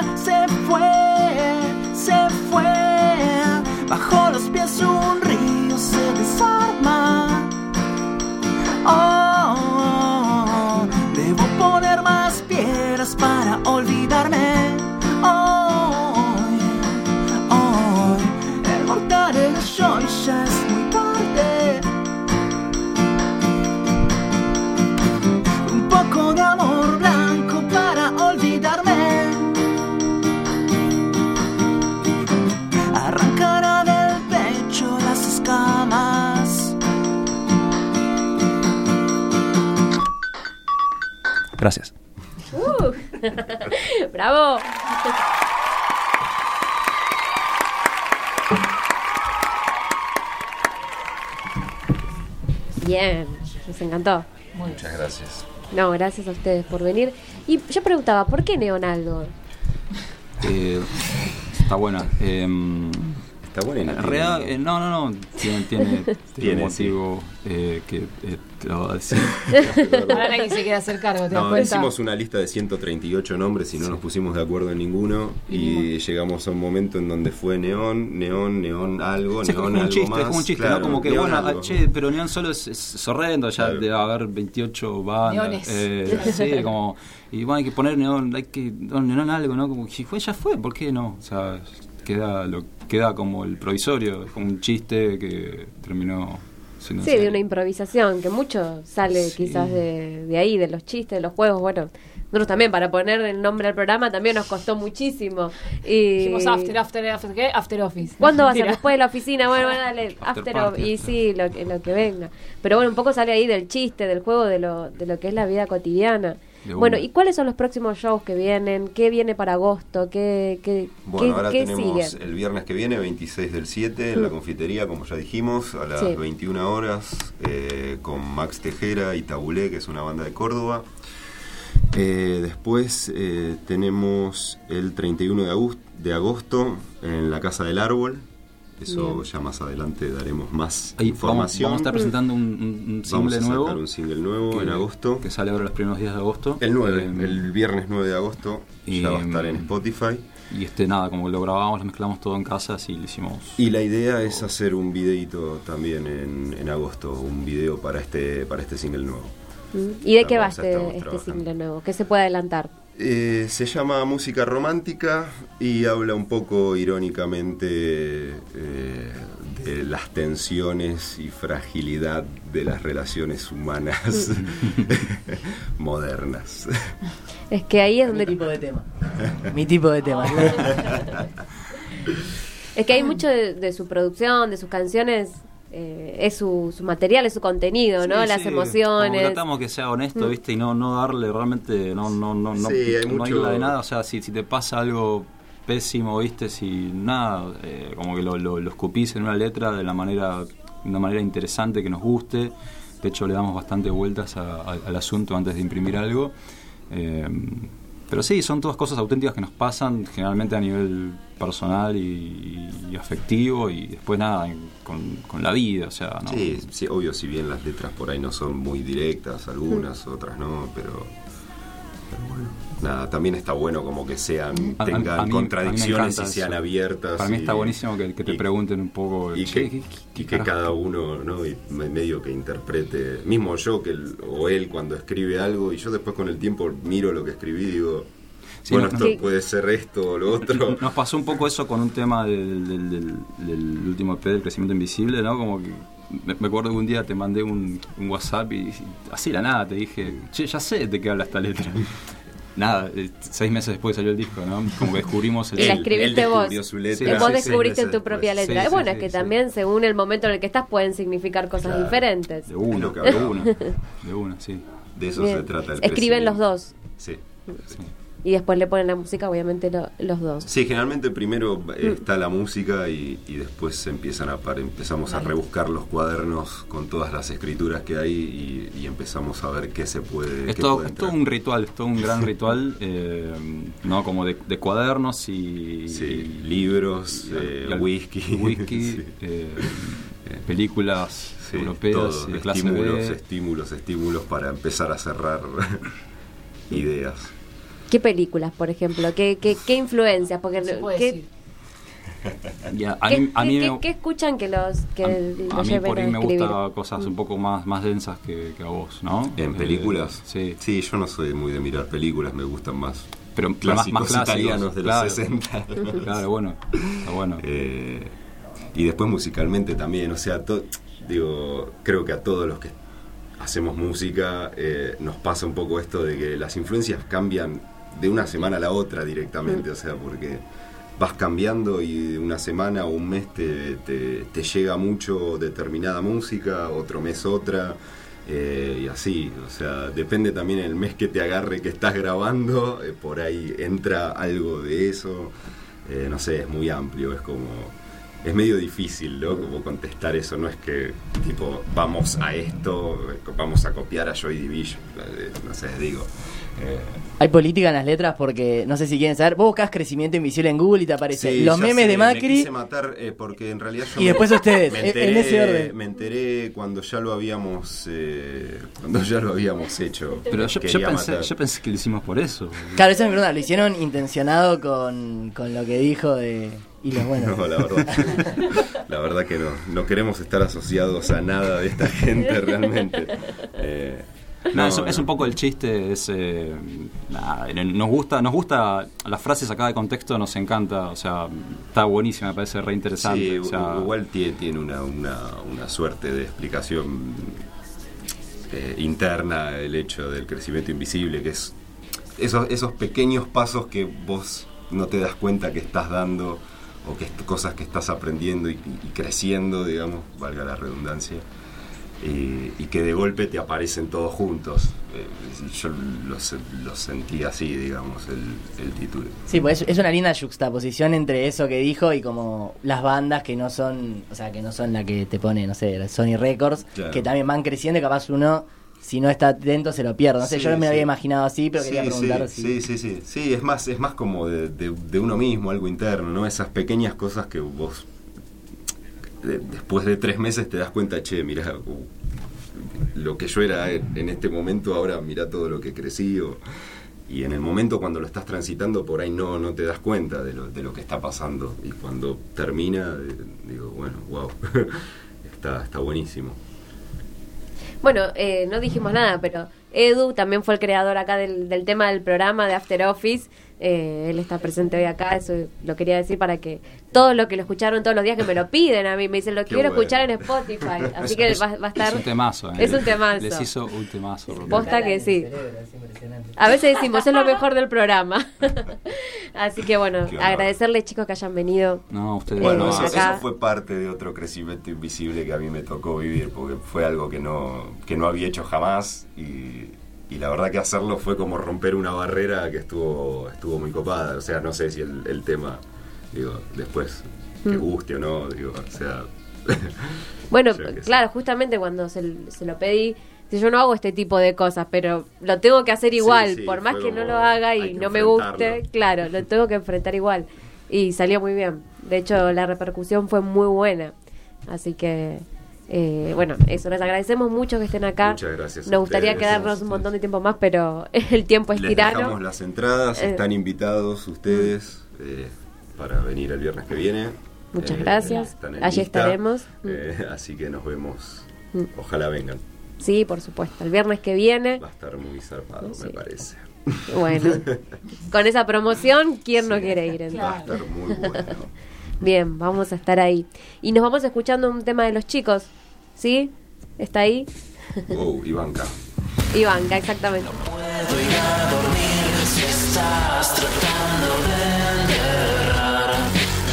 [SPEAKER 9] Gracias.
[SPEAKER 4] Uh. (laughs) ¡Bravo! Bien, nos encantó.
[SPEAKER 8] Muchas gracias.
[SPEAKER 4] No, gracias a ustedes por venir. Y yo preguntaba, ¿por qué Neonaldo?
[SPEAKER 9] Eh, está buena. em,
[SPEAKER 8] Está buena.
[SPEAKER 9] en realidad, eh, no, no, no. Tiene, tiene, tiene (laughs)
[SPEAKER 8] Tiene,
[SPEAKER 9] un motivo eh, que eh, te lo voy a decir. (laughs)
[SPEAKER 3] Ahora nadie se quiere hacer cargo, ¿te das
[SPEAKER 8] No,
[SPEAKER 3] cuenta?
[SPEAKER 8] hicimos una lista de 138 nombres y no nos pusimos de acuerdo en ninguno. Y llegamos a un momento en donde fue neón, neón, neón algo, neón algo
[SPEAKER 9] chiste,
[SPEAKER 8] más.
[SPEAKER 9] es como un chiste,
[SPEAKER 8] Claro,
[SPEAKER 9] ¿no? Como que,
[SPEAKER 8] neón
[SPEAKER 9] bueno,
[SPEAKER 8] algo.
[SPEAKER 9] ah, che, pero Neon solo es, es horrendo, ya
[SPEAKER 8] Claro.
[SPEAKER 9] debe haber 28 bandas.
[SPEAKER 3] Neones.
[SPEAKER 9] Eh, sí, como, y bueno, hay que poner Neon, hay que, no, Neon algo, ¿no? Como, si fue, ya fue, ¿por qué no? O sea, queda, lo, queda como el provisorio, es como un chiste que terminó siendo
[SPEAKER 4] Sí,
[SPEAKER 9] serio.
[SPEAKER 4] de una improvisación, que mucho sale
[SPEAKER 9] Sí.
[SPEAKER 4] quizás de, de ahí, de los chistes, de los juegos. Bueno, nosotros también, para poner el nombre al programa, también nos costó muchísimo. Y...
[SPEAKER 3] Dijimos after, after, after, ¿qué? After office.
[SPEAKER 4] ¿Cuándo va a ser? Después de la oficina, bueno, bueno, dale,
[SPEAKER 9] After
[SPEAKER 4] after,
[SPEAKER 9] party,
[SPEAKER 4] y
[SPEAKER 9] after.
[SPEAKER 4] sí, lo, que- lo que venga. Pero bueno, un poco sale ahí del chiste, del juego, de lo, de lo que es la vida cotidiana. Bueno. ¿y cuáles son los próximos shows que vienen? ¿Qué viene para agosto? ¿Qué, qué,
[SPEAKER 8] Bueno,
[SPEAKER 4] qué-
[SPEAKER 8] ahora
[SPEAKER 4] qué
[SPEAKER 8] tenemos
[SPEAKER 4] sigue?
[SPEAKER 8] el viernes que viene, 26 del 7, en la confitería, como ya dijimos, a las
[SPEAKER 4] Sí.
[SPEAKER 8] 21 horas, eh, con Max Tejera y Tabulé, que es una banda de Córdoba. Eh, después eh, tenemos el 31 de agosto, de agosto en la Casa del Árbol. Eso
[SPEAKER 4] Bien.
[SPEAKER 8] ya más adelante daremos más
[SPEAKER 9] Ahí vamos,
[SPEAKER 8] información.
[SPEAKER 9] vamos a estar presentando un, un- un
[SPEAKER 8] Vamos
[SPEAKER 9] single
[SPEAKER 8] a sacar
[SPEAKER 9] nuevo.
[SPEAKER 8] un single nuevo
[SPEAKER 9] que-
[SPEAKER 8] en agosto.
[SPEAKER 9] Que sale ahora los primeros días de agosto.
[SPEAKER 8] El 9,
[SPEAKER 9] Eh,
[SPEAKER 8] el viernes 9 de agosto
[SPEAKER 9] y,
[SPEAKER 8] ya va a estar en Spotify.
[SPEAKER 9] Y este, nada, como lo grabamos, lo mezclamos todo en casa, así lo hicimos.
[SPEAKER 8] Y la idea es hacer un videito también en, en agosto, un video para este para este single nuevo.
[SPEAKER 4] Mm. ¿Y de qué va
[SPEAKER 8] Vamos
[SPEAKER 4] este, este single nuevo? ¿Qué se puede adelantar?
[SPEAKER 8] Eh, se llama Música Romántica y habla un poco irónicamente eh, de las tensiones y fragilidad de las relaciones humanas (laughs) modernas.
[SPEAKER 4] Es que ahí es
[SPEAKER 5] Mi
[SPEAKER 4] donde...
[SPEAKER 5] tipo de tema. Mi tipo de tema.
[SPEAKER 4] Es que hay mucho de, de su producción, de sus canciones, eh, es su, su material, es su contenido, ¿no?
[SPEAKER 9] Sí,
[SPEAKER 4] Las
[SPEAKER 9] sí, como que
[SPEAKER 4] emociones.
[SPEAKER 9] tratamos que sea honesto,
[SPEAKER 4] Mm.
[SPEAKER 9] ¿viste? Y no, no darle realmente, no, no, no, no,
[SPEAKER 8] Sí, hay
[SPEAKER 9] no
[SPEAKER 8] mucho-
[SPEAKER 9] irla de nada. O sea, si, si te pasa algo pésimo, ¿viste? Si nada, eh, como que lo, lo, lo escupís en una letra de la manera, de una manera interesante que nos guste. De hecho, le damos bastante vueltas a- a- al asunto antes de imprimir algo. Eh, pero sí, son todas cosas auténticas que nos pasan, generalmente a nivel personal y, y afectivo, y después nada, con, con la vida, o sea, ¿no?
[SPEAKER 8] Sí, sí, obvio, si bien las letras por ahí no son muy directas, algunas, otras no, pero, pero bueno. Nada, también está bueno como que sean,
[SPEAKER 9] A-
[SPEAKER 8] tengan
[SPEAKER 9] a mí-
[SPEAKER 8] contradicciones y sean
[SPEAKER 9] eso.
[SPEAKER 8] abiertas.
[SPEAKER 9] Para mí
[SPEAKER 8] y-
[SPEAKER 9] está buenísimo que, que te
[SPEAKER 8] y-
[SPEAKER 9] pregunten un poco.
[SPEAKER 8] y
[SPEAKER 9] "Che,
[SPEAKER 8] que,
[SPEAKER 9] ¿qué-
[SPEAKER 8] y
[SPEAKER 9] qué
[SPEAKER 8] que
[SPEAKER 9] carajo?".
[SPEAKER 8] cada uno, ¿no? Y me- medio que interprete, mismo yo que el- o él cuando escribe algo y yo después con el tiempo miro lo que escribí y digo,
[SPEAKER 9] Sí,
[SPEAKER 8] bueno,
[SPEAKER 9] no-
[SPEAKER 8] esto
[SPEAKER 4] Sí. (laughs)
[SPEAKER 8] puede ser esto o lo otro. (laughs)
[SPEAKER 9] Nos pasó un poco eso con un tema del, del, del- del último EP del crecimiento invisible, ¿no? Como que me, acuerdo que un día te mandé un, un WhatsApp y, y así la nada te dije, che, ya sé de qué habla esta letra. Nada, eh, seis meses después salió el disco, ¿no? Como que descubrimos el...
[SPEAKER 4] Y la escribiste
[SPEAKER 8] él
[SPEAKER 4] vos.
[SPEAKER 8] su letra.
[SPEAKER 9] Sí,
[SPEAKER 4] vos
[SPEAKER 9] sí,
[SPEAKER 4] descubriste en tu propia
[SPEAKER 8] después.
[SPEAKER 4] letra.
[SPEAKER 9] Sí,
[SPEAKER 4] es bueno,
[SPEAKER 9] sí,
[SPEAKER 4] es que
[SPEAKER 9] sí,
[SPEAKER 4] también según el momento en el que estás pueden significar cosas
[SPEAKER 8] Claro.
[SPEAKER 4] diferentes.
[SPEAKER 9] De
[SPEAKER 8] que
[SPEAKER 9] de una, de una, sí.
[SPEAKER 8] De eso
[SPEAKER 4] Bien.
[SPEAKER 8] se trata el
[SPEAKER 4] Escriben los dos
[SPEAKER 8] Sí.
[SPEAKER 9] sí.
[SPEAKER 4] Y después le ponen la música, obviamente lo- los dos.
[SPEAKER 8] Sí, generalmente primero eh,
[SPEAKER 4] Mm.
[SPEAKER 8] está la música y, y después empiezan a par- empezamos a rebuscar los cuadernos con todas las escrituras que hay y, y empezamos a ver qué se puede.
[SPEAKER 9] Es todo,
[SPEAKER 8] puede
[SPEAKER 9] es todo
[SPEAKER 8] entrar.
[SPEAKER 9] un ritual, es todo un gran (laughs) ritual, eh, ¿no? Como de, de cuadernos y...
[SPEAKER 8] Sí, libros,
[SPEAKER 9] y
[SPEAKER 8] eh,
[SPEAKER 9] y al-
[SPEAKER 8] whisky, (laughs)
[SPEAKER 9] whisky, (laughs)
[SPEAKER 8] sí.
[SPEAKER 9] eh, películas
[SPEAKER 8] Sí,
[SPEAKER 9] europeas
[SPEAKER 8] todo,
[SPEAKER 9] y de clase
[SPEAKER 8] estímulos,
[SPEAKER 9] B.
[SPEAKER 8] estímulos, estímulos para empezar a cerrar ideas.
[SPEAKER 4] ¿Qué películas, por ejemplo? ¿Qué, qué, qué influencias? Porque
[SPEAKER 3] Se puede
[SPEAKER 4] ¿qué,
[SPEAKER 3] decir. (laughs)
[SPEAKER 9] A, mí, a mí
[SPEAKER 4] qué-
[SPEAKER 9] me-
[SPEAKER 4] qué escuchan que los que
[SPEAKER 9] a-
[SPEAKER 4] los
[SPEAKER 9] a mí por ahí
[SPEAKER 4] a
[SPEAKER 9] me gustan cosas un poco más, más densas que, que a vos, ¿no?
[SPEAKER 8] ¿En
[SPEAKER 9] Eh,
[SPEAKER 8] películas?
[SPEAKER 9] sí.
[SPEAKER 8] Sí, yo no soy muy de mirar películas, me gustan más
[SPEAKER 9] Pero más,
[SPEAKER 8] clásicos
[SPEAKER 9] más clásicos,
[SPEAKER 8] italianos de
[SPEAKER 9] claro.
[SPEAKER 8] los (laughs) 60.
[SPEAKER 9] Claro, bueno, está bueno.
[SPEAKER 8] Eh, y después musicalmente también, o sea, to- digo, creo que a todos los que hacemos música eh, nos pasa un poco esto de que las influencias cambian de una semana a la otra directamente, o sea, porque vas cambiando y de una semana o un mes te, te- te llega mucho determinada música, otro mes otra. eh, y así, o sea, depende también el mes que te agarre que estás grabando, eh, por ahí entra algo de eso, eh, no sé, es muy amplio, es como, es medio difícil, ¿no? Como contestar eso, no es que, tipo, vamos a esto, vamos a copiar a Joy Division, no sé, digo. Eh,
[SPEAKER 5] Hay política en las letras porque, no sé si quieren saber, vos buscás crecimiento invisible en Google y te aparecen
[SPEAKER 8] sí,
[SPEAKER 5] los memes
[SPEAKER 8] sé,
[SPEAKER 5] de
[SPEAKER 8] Me
[SPEAKER 5] Macri
[SPEAKER 8] quise matar eh, porque en realidad yo
[SPEAKER 5] y
[SPEAKER 8] me-
[SPEAKER 5] después (laughs) ustedes,
[SPEAKER 8] me
[SPEAKER 5] en-
[SPEAKER 8] enteré,
[SPEAKER 5] en ese orden.
[SPEAKER 8] Me enteré cuando ya lo habíamos eh, cuando ya lo habíamos hecho.
[SPEAKER 9] Pero yo, yo pensé, yo pensé que lo hicimos por eso.
[SPEAKER 5] Claro, esa es mi pregunta, ¿lo hicieron intencionado con, con lo que dijo de... Y los (laughs) buenos.
[SPEAKER 8] No, la verdad. la verdad que no. No queremos estar asociados a nada de esta gente (laughs) realmente. Eh,
[SPEAKER 9] No, es, es un poco el chiste, es, eh, nos gusta, nos gusta las frases acá de contexto, nos encanta, o sea, está buenísima, me parece re interesante.
[SPEAKER 8] Sí,
[SPEAKER 9] o sea,
[SPEAKER 8] igual tiene, tiene una, una, una suerte de explicación eh, interna el hecho del crecimiento invisible, que es esos, esos pequeños pasos que vos no te das cuenta que estás dando o que cosas que estás aprendiendo y, y creciendo, digamos, valga la redundancia, y, y que de golpe te aparecen todos juntos. Eh, yo lo, lo sentí así, digamos, el, el título.
[SPEAKER 5] Sí, pues es, una linda juxtaposición entre eso que dijo y como las bandas que no son, o sea, que no son la que te pone, no sé, Sony Records,
[SPEAKER 8] Claro.
[SPEAKER 5] que también van creciendo y capaz uno, si no está atento, se lo pierde. No sé,
[SPEAKER 8] Sí,
[SPEAKER 5] yo no me
[SPEAKER 8] sí.
[SPEAKER 5] había imaginado así, pero
[SPEAKER 8] Sí,
[SPEAKER 5] quería
[SPEAKER 8] sí,
[SPEAKER 5] preguntar si...
[SPEAKER 8] sí, sí, sí, sí, es más, es más como de, de- de uno mismo, algo interno, ¿no? Esas pequeñas cosas que vos de- después de tres meses te das cuenta, che, mira, lo que yo era en, este momento, ahora mira todo lo que crecí. o- y en el momento cuando lo estás transitando, por ahí no, no te das cuenta de lo, de lo que está pasando. Y cuando termina, eh, digo, bueno, wow, (laughs) está, está buenísimo.
[SPEAKER 4] Bueno, eh, no dijimos nada, pero Edu también fue el creador acá del, del tema del programa de After Office. Eh, él está presente hoy acá, eso lo quería decir para que todos los que lo escucharon todos los días que me lo piden a mí, me dicen lo
[SPEAKER 8] Qué
[SPEAKER 4] quiero
[SPEAKER 8] bueno.
[SPEAKER 4] escuchar en Spotify, (laughs) así
[SPEAKER 10] Es-
[SPEAKER 4] que
[SPEAKER 10] es-
[SPEAKER 4] va, va a estar...
[SPEAKER 10] Es un temazo, ¿eh?
[SPEAKER 4] Es un temazo.
[SPEAKER 10] Les hizo un temazo.
[SPEAKER 4] Posta que sí. A veces decimos, es lo mejor del programa. (laughs) Así que bueno,
[SPEAKER 8] Qué
[SPEAKER 4] agradecerles chicos que hayan venido.
[SPEAKER 10] No, ustedes.
[SPEAKER 8] Bueno,
[SPEAKER 4] Eh,
[SPEAKER 8] eso,
[SPEAKER 4] acá-
[SPEAKER 8] eso fue parte de otro crecimiento invisible que a mí me tocó vivir, porque fue algo que no, que no había hecho jamás y, y la verdad que hacerlo fue como romper una barrera que estuvo, estuvo muy copada. O sea, no sé si el, el tema, digo, después que
[SPEAKER 4] Mm.
[SPEAKER 8] guste o no, digo, o sea... (laughs)
[SPEAKER 4] Bueno, (laughs) claro, justamente cuando se, se lo pedí, si yo no hago este tipo de cosas, pero lo tengo que hacer igual,
[SPEAKER 8] sí,
[SPEAKER 4] por más que no lo haga y
[SPEAKER 8] que
[SPEAKER 4] no me guste, (laughs) claro, lo tengo que enfrentar igual. Y salió muy bien. De hecho, la repercusión fue muy buena. Así que, eh, bueno, eso, les agradecemos mucho que estén acá.
[SPEAKER 8] Muchas gracias
[SPEAKER 4] Nos gustaría
[SPEAKER 8] ustedes.
[SPEAKER 4] quedarnos un montón de tiempo más, pero (laughs) el tiempo es
[SPEAKER 8] Les
[SPEAKER 4] tirano.
[SPEAKER 8] dejamos las entradas,
[SPEAKER 4] Eh.
[SPEAKER 8] están invitados ustedes eh, para venir el viernes que viene.
[SPEAKER 4] Muchas
[SPEAKER 8] Eh,
[SPEAKER 4] gracias. Allí estaremos.
[SPEAKER 8] Eh, así que nos vemos.
[SPEAKER 4] Mm.
[SPEAKER 8] Ojalá vengan.
[SPEAKER 4] Sí, por supuesto. El viernes que viene.
[SPEAKER 8] Va a estar muy zarpado,
[SPEAKER 4] Sí.
[SPEAKER 8] me parece.
[SPEAKER 4] Bueno, (laughs) con esa promoción, ¿quién no quiere ir?
[SPEAKER 8] Va a
[SPEAKER 4] entonces?
[SPEAKER 8] estar muy bueno. (laughs)
[SPEAKER 4] Bien, vamos a estar ahí. Y nos vamos escuchando un tema de los chicos. ¿Sí? ¿Está ahí?
[SPEAKER 8] Oh, Ivanka.
[SPEAKER 4] Ivanka, exactamente.
[SPEAKER 7] puedo ir a dormir si estás tratando de enterrar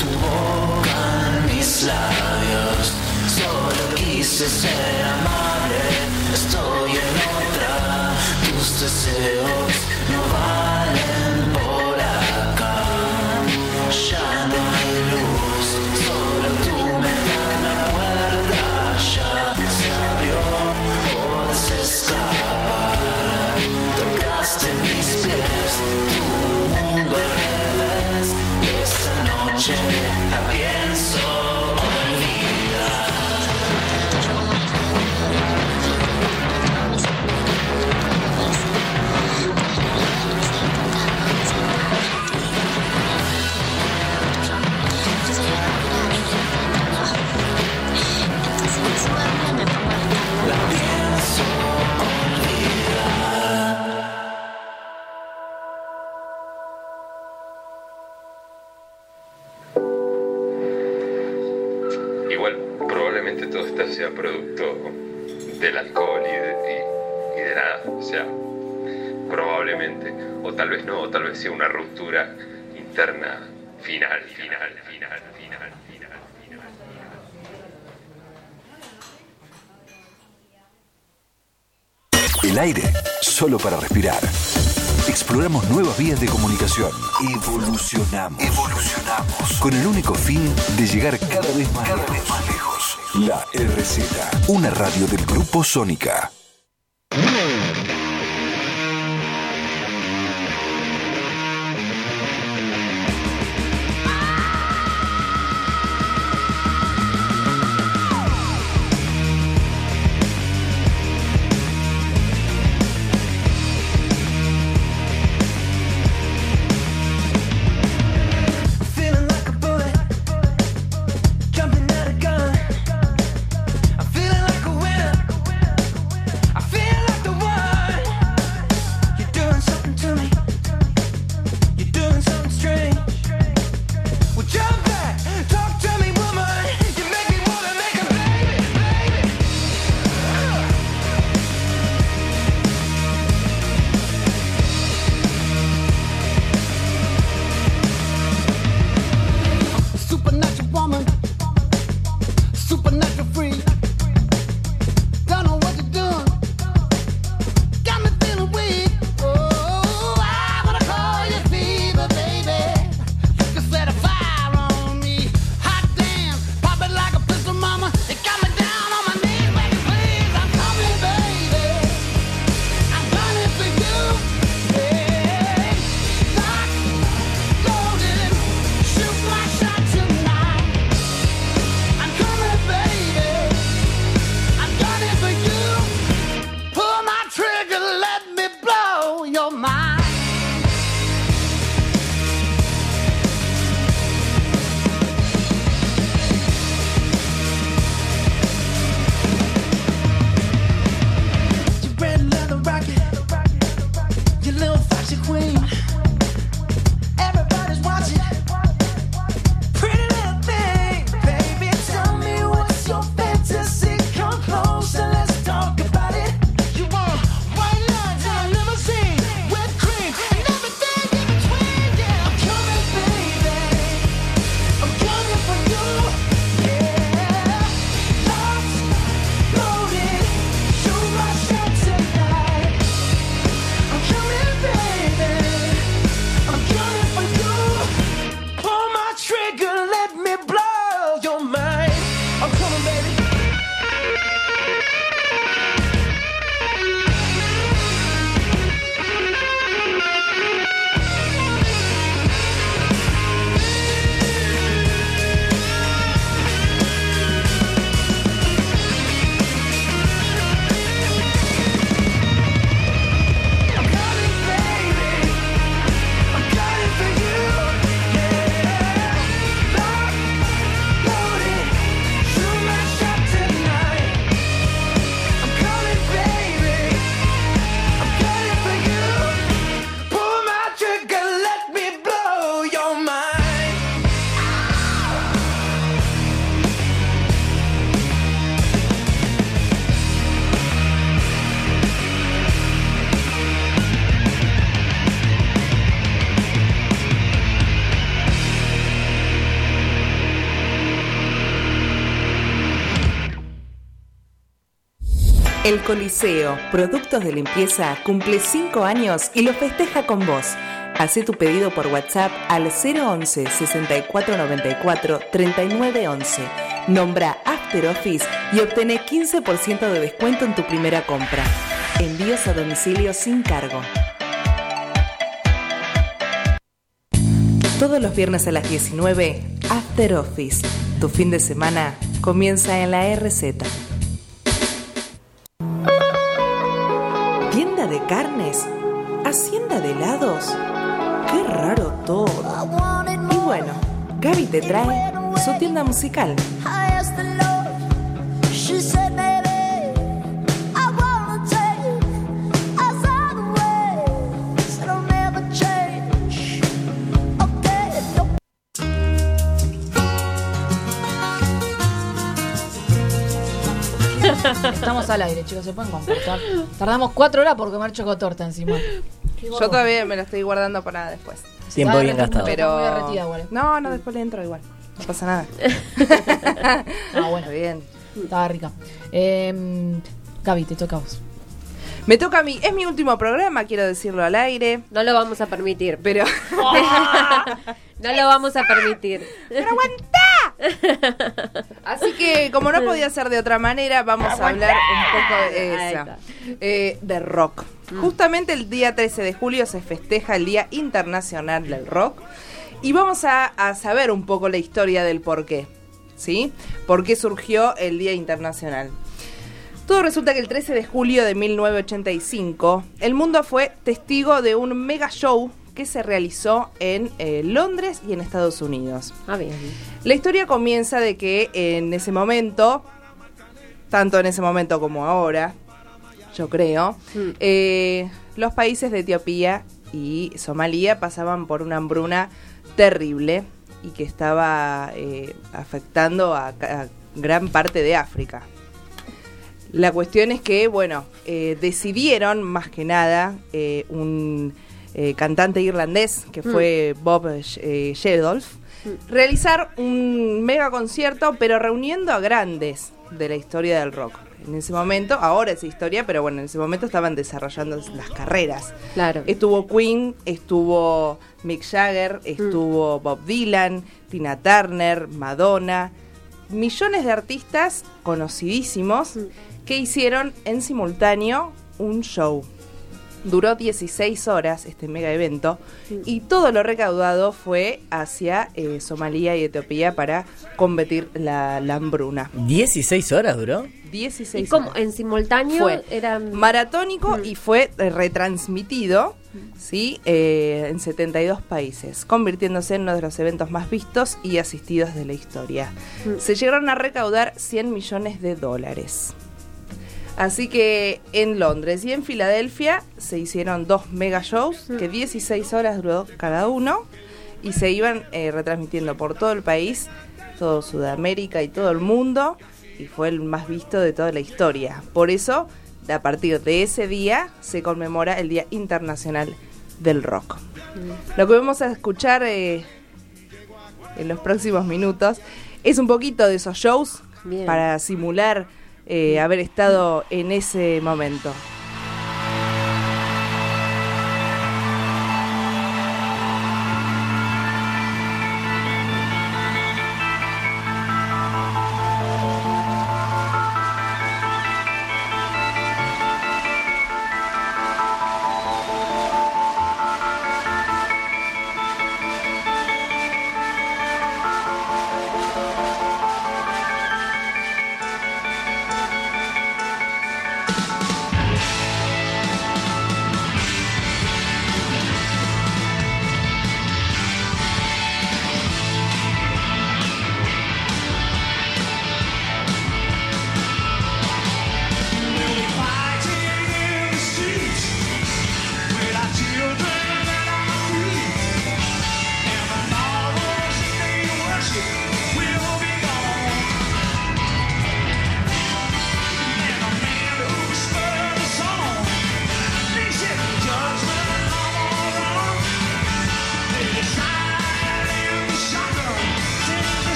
[SPEAKER 7] tu boca en mis labios. Solo quise ser amable, estoy en otra. Tus deseos
[SPEAKER 11] Probablemente todo esto sea producto del alcohol y de, y- y de nada. O sea, probablemente, o tal vez no, o tal vez sea una ruptura interna final, final, final, final, final.
[SPEAKER 1] El aire, solo para respirar. Exploramos nuevas vías de comunicación. Evolucionamos. Evolucionamos. Con el único fin de llegar cada vez más, cada vez más lejos. La RZ, una radio del Grupo Sónica.
[SPEAKER 6] El Coliseo, productos de limpieza, cumple 5 años y lo festeja con vos. Hacé tu pedido por WhatsApp al 011 6494 3911. Nombra After Office y obtené 15% de descuento en tu primera compra. Envíos a domicilio sin cargo. Todos los viernes a las 19, After Office. Tu fin de semana comienza en la RZ. Carnes, hacienda de helados. Qué raro todo. Y bueno, Gaby te trae su tienda musical.
[SPEAKER 3] Estamos al aire, chicos, se pueden comportar. Tardamos cuatro horas por comer chocotorta encima.
[SPEAKER 6] Yo todavía me la estoy guardando para después.
[SPEAKER 5] Tiempo bien gastado.
[SPEAKER 6] Pero. No, no, después le entro igual. No pasa nada. (laughs)
[SPEAKER 3] Ah, bueno,
[SPEAKER 6] Está bien.
[SPEAKER 3] estaba rica. Eh, Gaby, te toca a vos.
[SPEAKER 6] Me toca a mí. Es mi último programa, quiero decirlo al aire.
[SPEAKER 4] No lo vamos a permitir.
[SPEAKER 6] Pero. (laughs)
[SPEAKER 4] No lo vamos a permitir. (laughs)
[SPEAKER 6] ¡Pero aguantá! (laughs) Así que, como no podía ser de otra manera, vamos a hablar un poco de esa. Eh, de rock. Justamente el día 13 de julio se festeja el Día Internacional del Rock. Y vamos a, a saber un poco la historia del por qué. ¿Sí? ¿Por qué surgió el Día Internacional? Todo resulta que el 13 de julio de 1985, el mundo fue testigo de un mega show que se realizó en eh, Londres y en Estados Unidos.
[SPEAKER 4] Ah, bien.
[SPEAKER 6] La historia comienza de que en ese momento, tanto en ese momento como ahora, yo creo,
[SPEAKER 4] Mm.
[SPEAKER 6] eh, los países de Etiopía y Somalia pasaban por una hambruna terrible y que estaba eh, afectando a, gran parte de África. La cuestión es que, bueno, eh, decidieron más que nada eh, un eh, cantante irlandés que fue Bob eh, Geldof realizar un mega concierto, pero reuniendo a grandes de la historia del rock. En ese momento, ahora es historia, pero bueno, en ese momento estaban desarrollando las carreras.
[SPEAKER 4] Claro.
[SPEAKER 6] Estuvo Queen, estuvo Mick Jagger, estuvo Bob Dylan, Tina Turner, Madonna, millones de artistas conocidísimos que hicieron en simultáneo un show. Duró 16 horas este mega evento y todo lo recaudado fue hacia eh, Somalia y Etiopía para combatir la, la hambruna.
[SPEAKER 5] ¿16 horas duró?
[SPEAKER 6] 16
[SPEAKER 4] ¿Y cómo?
[SPEAKER 6] horas
[SPEAKER 4] ¿En simultáneo?
[SPEAKER 6] fue
[SPEAKER 4] eran...
[SPEAKER 6] maratónico y fue eh, retransmitido ¿sí? Eh, en 72 países, convirtiéndose en uno de los eventos más vistos y asistidos de la historia. Se llegaron a recaudar 100 millones de dólares. Así que en Londres y en Filadelfia se hicieron dos mega shows que 16 horas duró cada uno y se iban eh, retransmitiendo por todo el país, todo Sudamérica y todo el mundo y fue el más visto de toda la historia. Por eso, a partir de ese día se conmemora el Día Internacional del Rock. Lo que vamos a escuchar eh, en los próximos minutos es un poquito de esos shows
[SPEAKER 4] Bien.
[SPEAKER 6] para simular eh, haber estado en ese momento.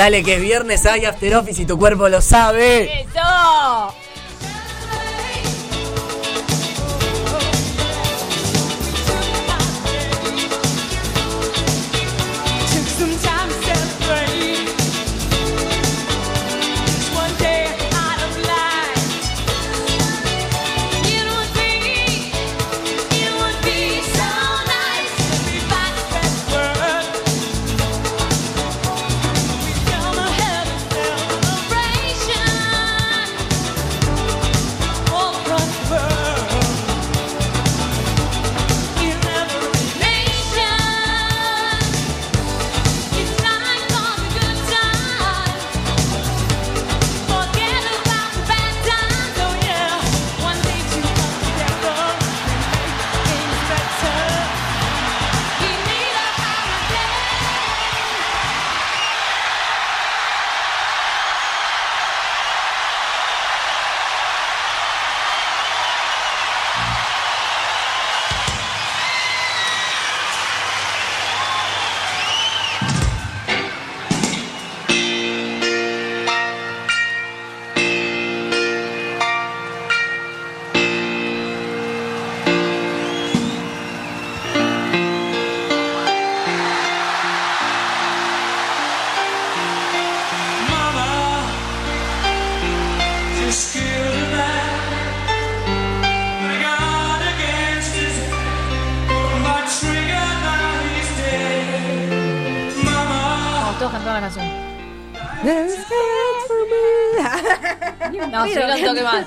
[SPEAKER 4] Dale.
[SPEAKER 5] Que viernes hay after office y tu cuerpo lo sabe.
[SPEAKER 7] ¡Eso!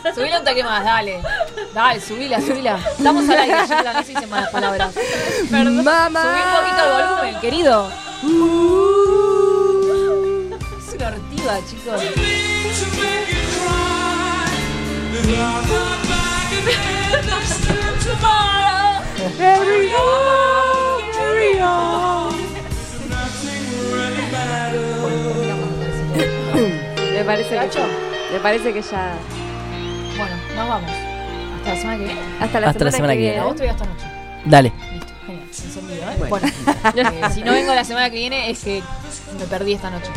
[SPEAKER 7] Más, subila un toque más, dale. Dale, subila, subila. Estamos al aire, Gilda, no se dicen malas palabras. Perdón.
[SPEAKER 4] Mamá.
[SPEAKER 7] Subí un poquito el volumen, querido. Es una ortiva, chicos.
[SPEAKER 4] Me parece que. Me parece que ya.
[SPEAKER 7] Nos vamos. Hasta la semana que viene.
[SPEAKER 4] Hasta la,
[SPEAKER 5] Hasta la semana que viene.
[SPEAKER 7] Veo esta noche.
[SPEAKER 5] Dale.
[SPEAKER 7] Listo, genial, encendido, ¿eh? Bueno, eh, si no vengo la semana que viene es que me perdí esta noche.